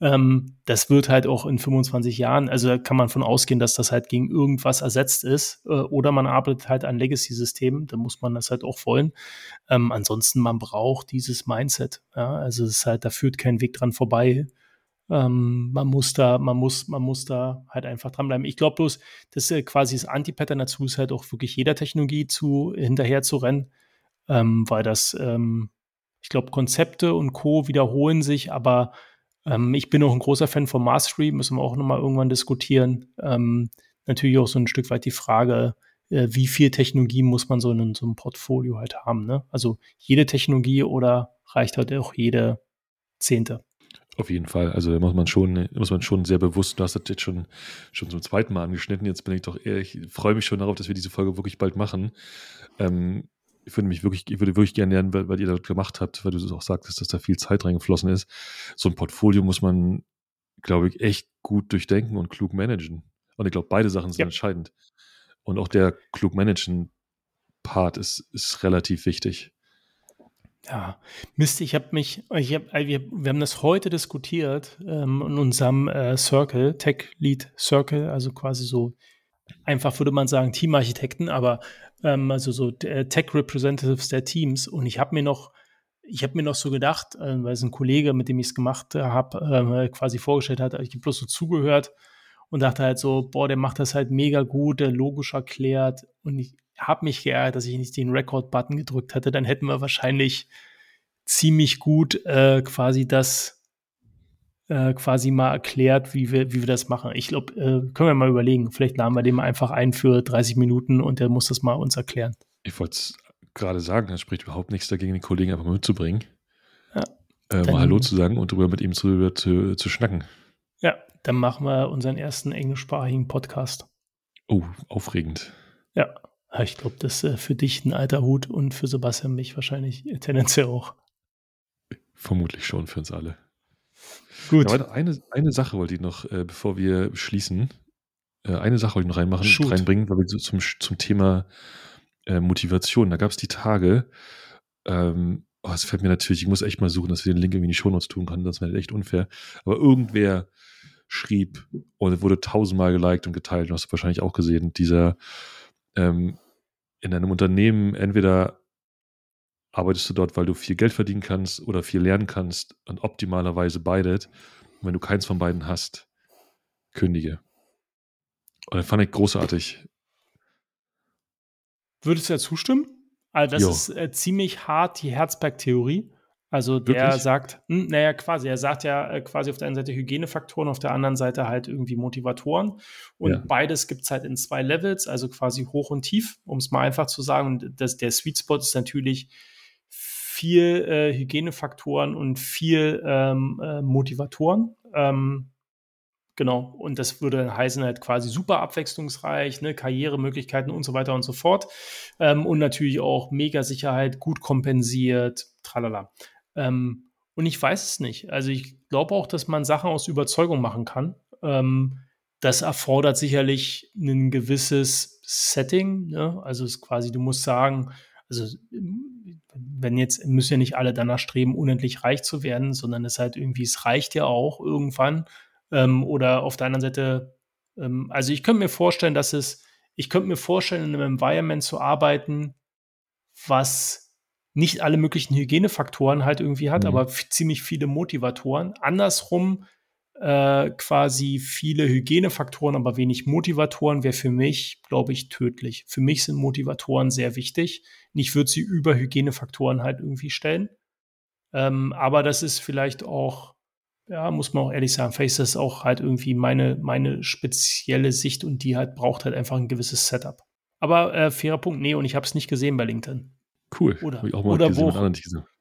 ähm, das wird halt auch in 25 Jahren, also kann man von ausgehen, dass das halt gegen irgendwas ersetzt ist. Äh, oder man arbeitet halt an Legacy-Systemen, da muss man das halt auch wollen. Ähm, ansonsten, man braucht dieses Mindset. Ja? Also es ist halt, da führt kein Weg dran vorbei. Ähm, man muss da, man muss, man muss da halt einfach dranbleiben. Ich glaube bloß, dass äh, quasi das Anti-Pattern dazu ist halt auch wirklich jeder Technologie zu hinterher zu rennen, ähm, weil das, ähm, ich glaube, Konzepte und Co. wiederholen sich, aber ähm, ich bin auch ein großer Fan von Mastery, müssen wir auch nochmal irgendwann diskutieren. Ähm, natürlich auch so ein Stück weit die Frage, äh, wie viel Technologie muss man so in so einem Portfolio halt haben. Ne? Also jede Technologie oder reicht halt auch jede Zehnte? Auf jeden Fall. Also da muss man schon, muss man schon sehr bewusst, du hast das jetzt schon, schon zum zweiten Mal angeschnitten. Jetzt bin ich doch eher, ich freue mich schon darauf, dass wir diese Folge wirklich bald machen. Ähm, ich würde mich wirklich, ich würde wirklich gerne lernen, weil, ihr das gemacht habt, weil du es auch sagtest, dass da viel Zeit reingeflossen ist. So ein Portfolio muss man, glaube ich, echt gut durchdenken und klug managen. Und ich glaube, beide Sachen sind ja. entscheidend. Und auch der klug managen Part ist, ist relativ wichtig. Ja, Mist, ich habe mich, ich hab, wir, wir haben das heute diskutiert ähm, in unserem äh, Circle, Tech Lead Circle, also quasi so einfach würde man sagen Teamarchitekten, aber ähm, also so äh, Tech Representatives der Teams. Und ich habe mir noch, ich habe mir noch so gedacht, äh, weil es ein Kollege, mit dem ich es gemacht habe, äh, quasi vorgestellt hat, ich habe bloß so zugehört und dachte halt so, boah, der macht das halt mega gut, der logisch erklärt. Und ich habe mich geärgert, dass ich nicht den Record-Button gedrückt hatte. Dann hätten wir wahrscheinlich ziemlich gut äh, quasi das äh, quasi mal erklärt, wie wir, wie wir das machen. Ich glaube, äh, können wir mal überlegen. Vielleicht laden wir den mal einfach ein für 30 Minuten und der muss das mal uns erklären. Ich wollte es gerade sagen, es spricht überhaupt nichts dagegen, den Kollegen einfach mal mitzubringen. Ja, äh, mal Hallo zu sagen und darüber mit ihm zu, zu, zu schnacken. Ja, dann machen wir unseren ersten englischsprachigen Podcast. Oh, aufregend. Ja, ich glaube, das ist äh, für dich ein alter Hut und für Sebastian mich wahrscheinlich tendenziell auch. Vermutlich schon für uns alle. Gut. Ja, eine, eine Sache wollte ich noch, äh, bevor wir schließen, äh, eine Sache wollte ich noch reinmachen, Shoot. reinbringen, weil wir so zum, zum Thema äh, Motivation, da gab es die Tage, ähm, oh, es fällt mir natürlich, ich muss echt mal suchen, dass wir den Link irgendwie in die Shownotes tun können, das wäre echt unfair, aber irgendwer schrieb und wurde tausendmal geliked und geteilt, du hast du wahrscheinlich auch gesehen, dieser ähm, in einem Unternehmen entweder arbeitest du dort, weil du viel Geld verdienen kannst oder viel lernen kannst und optimalerweise beides. Und wenn du keins von beiden hast, kündige. Und das fand ich großartig. Würdest du ja zustimmen? Also das jo. ist äh, ziemlich hart die Herzberg-Theorie. Also der Wirklich? sagt, mh, hm, naja, quasi, er sagt ja äh, quasi auf der einen Seite Hygienefaktoren, auf der anderen Seite halt irgendwie Motivatoren. Und ja. beides gibt es halt in zwei Levels, also quasi hoch und tief, um es mal einfach zu sagen. Und das, der Sweet Spot ist natürlich viel äh, Hygienefaktoren und viel ähm, äh, Motivatoren. Ähm, genau, und das würde heißen halt quasi super abwechslungsreich, ne, Karrieremöglichkeiten und so weiter und so fort. Ähm, und natürlich auch mega Sicherheit, gut kompensiert, tralala. Ähm, und ich weiß es nicht. Also ich glaube auch, dass man Sachen aus Überzeugung machen kann. Ähm, das erfordert sicherlich ein gewisses Setting. Ne? Also es ist quasi, du musst sagen, also wenn jetzt, müssen ja nicht alle danach streben, unendlich reich zu werden, sondern es halt irgendwie, es reicht ja auch irgendwann. Ähm, oder auf der anderen Seite, ähm, also ich könnte mir vorstellen, dass es, ich könnte mir vorstellen, in einem Environment zu arbeiten, was nicht alle möglichen Hygienefaktoren halt irgendwie hat, mhm. aber ziemlich viele Motivatoren. Andersrum äh, quasi viele Hygienefaktoren, aber wenig Motivatoren wäre für mich, glaube ich, tödlich. Für mich sind Motivatoren sehr wichtig. Ich würde sie über Hygienefaktoren halt irgendwie stellen. Ähm, aber das ist vielleicht auch, ja, muss man auch ehrlich sagen, vielleicht ist das auch halt irgendwie meine, meine spezielle Sicht und die halt braucht halt einfach ein gewisses Setup. Aber äh, fairer Punkt, nee, und ich habe es nicht gesehen bei LinkedIn. Cool. Oder, oder wo,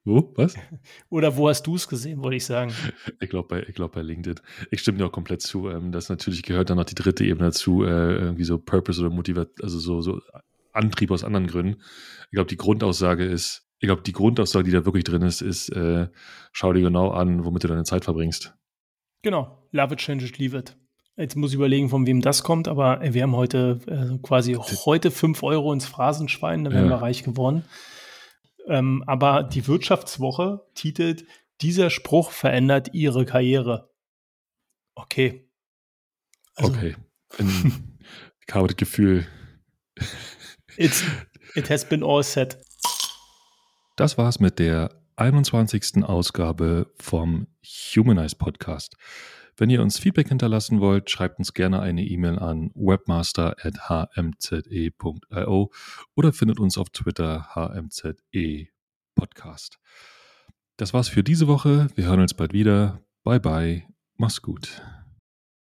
Wo? Was? <laughs> Oder wo hast du es gesehen, wollte ich sagen. <laughs> Ich glaube bei, glaub bei LinkedIn. Ich stimme dir auch komplett zu. Ähm, das natürlich gehört dann noch die dritte Ebene dazu, äh, irgendwie so Purpose oder Motivation, also so, so Antrieb aus anderen Gründen. Ich glaube, die Grundaussage ist, ich glaube, die Grundaussage, die da wirklich drin ist, ist, äh, schau dir genau an, womit du deine Zeit verbringst. Genau. Love it, change it, leave it. Jetzt muss ich überlegen, von wem das kommt, aber wir haben heute äh, quasi heute 5 Euro ins Phrasenschwein, dann wären ja. wir reich geworden. Ähm, aber die Wirtschaftswoche titelt, dieser Spruch verändert ihre Karriere. Okay. Also, okay. ich habe das Gefühl. <laughs> It's, it has been all set. Das war's mit der 21. Ausgabe vom Humanize Podcast. Wenn ihr uns Feedback hinterlassen wollt, schreibt uns gerne eine E-Mail an webmaster.hmze.io oder findet uns auf Twitter hmze podcast. Das war's für diese Woche. Wir hören uns bald wieder. Bye bye. Mach's gut.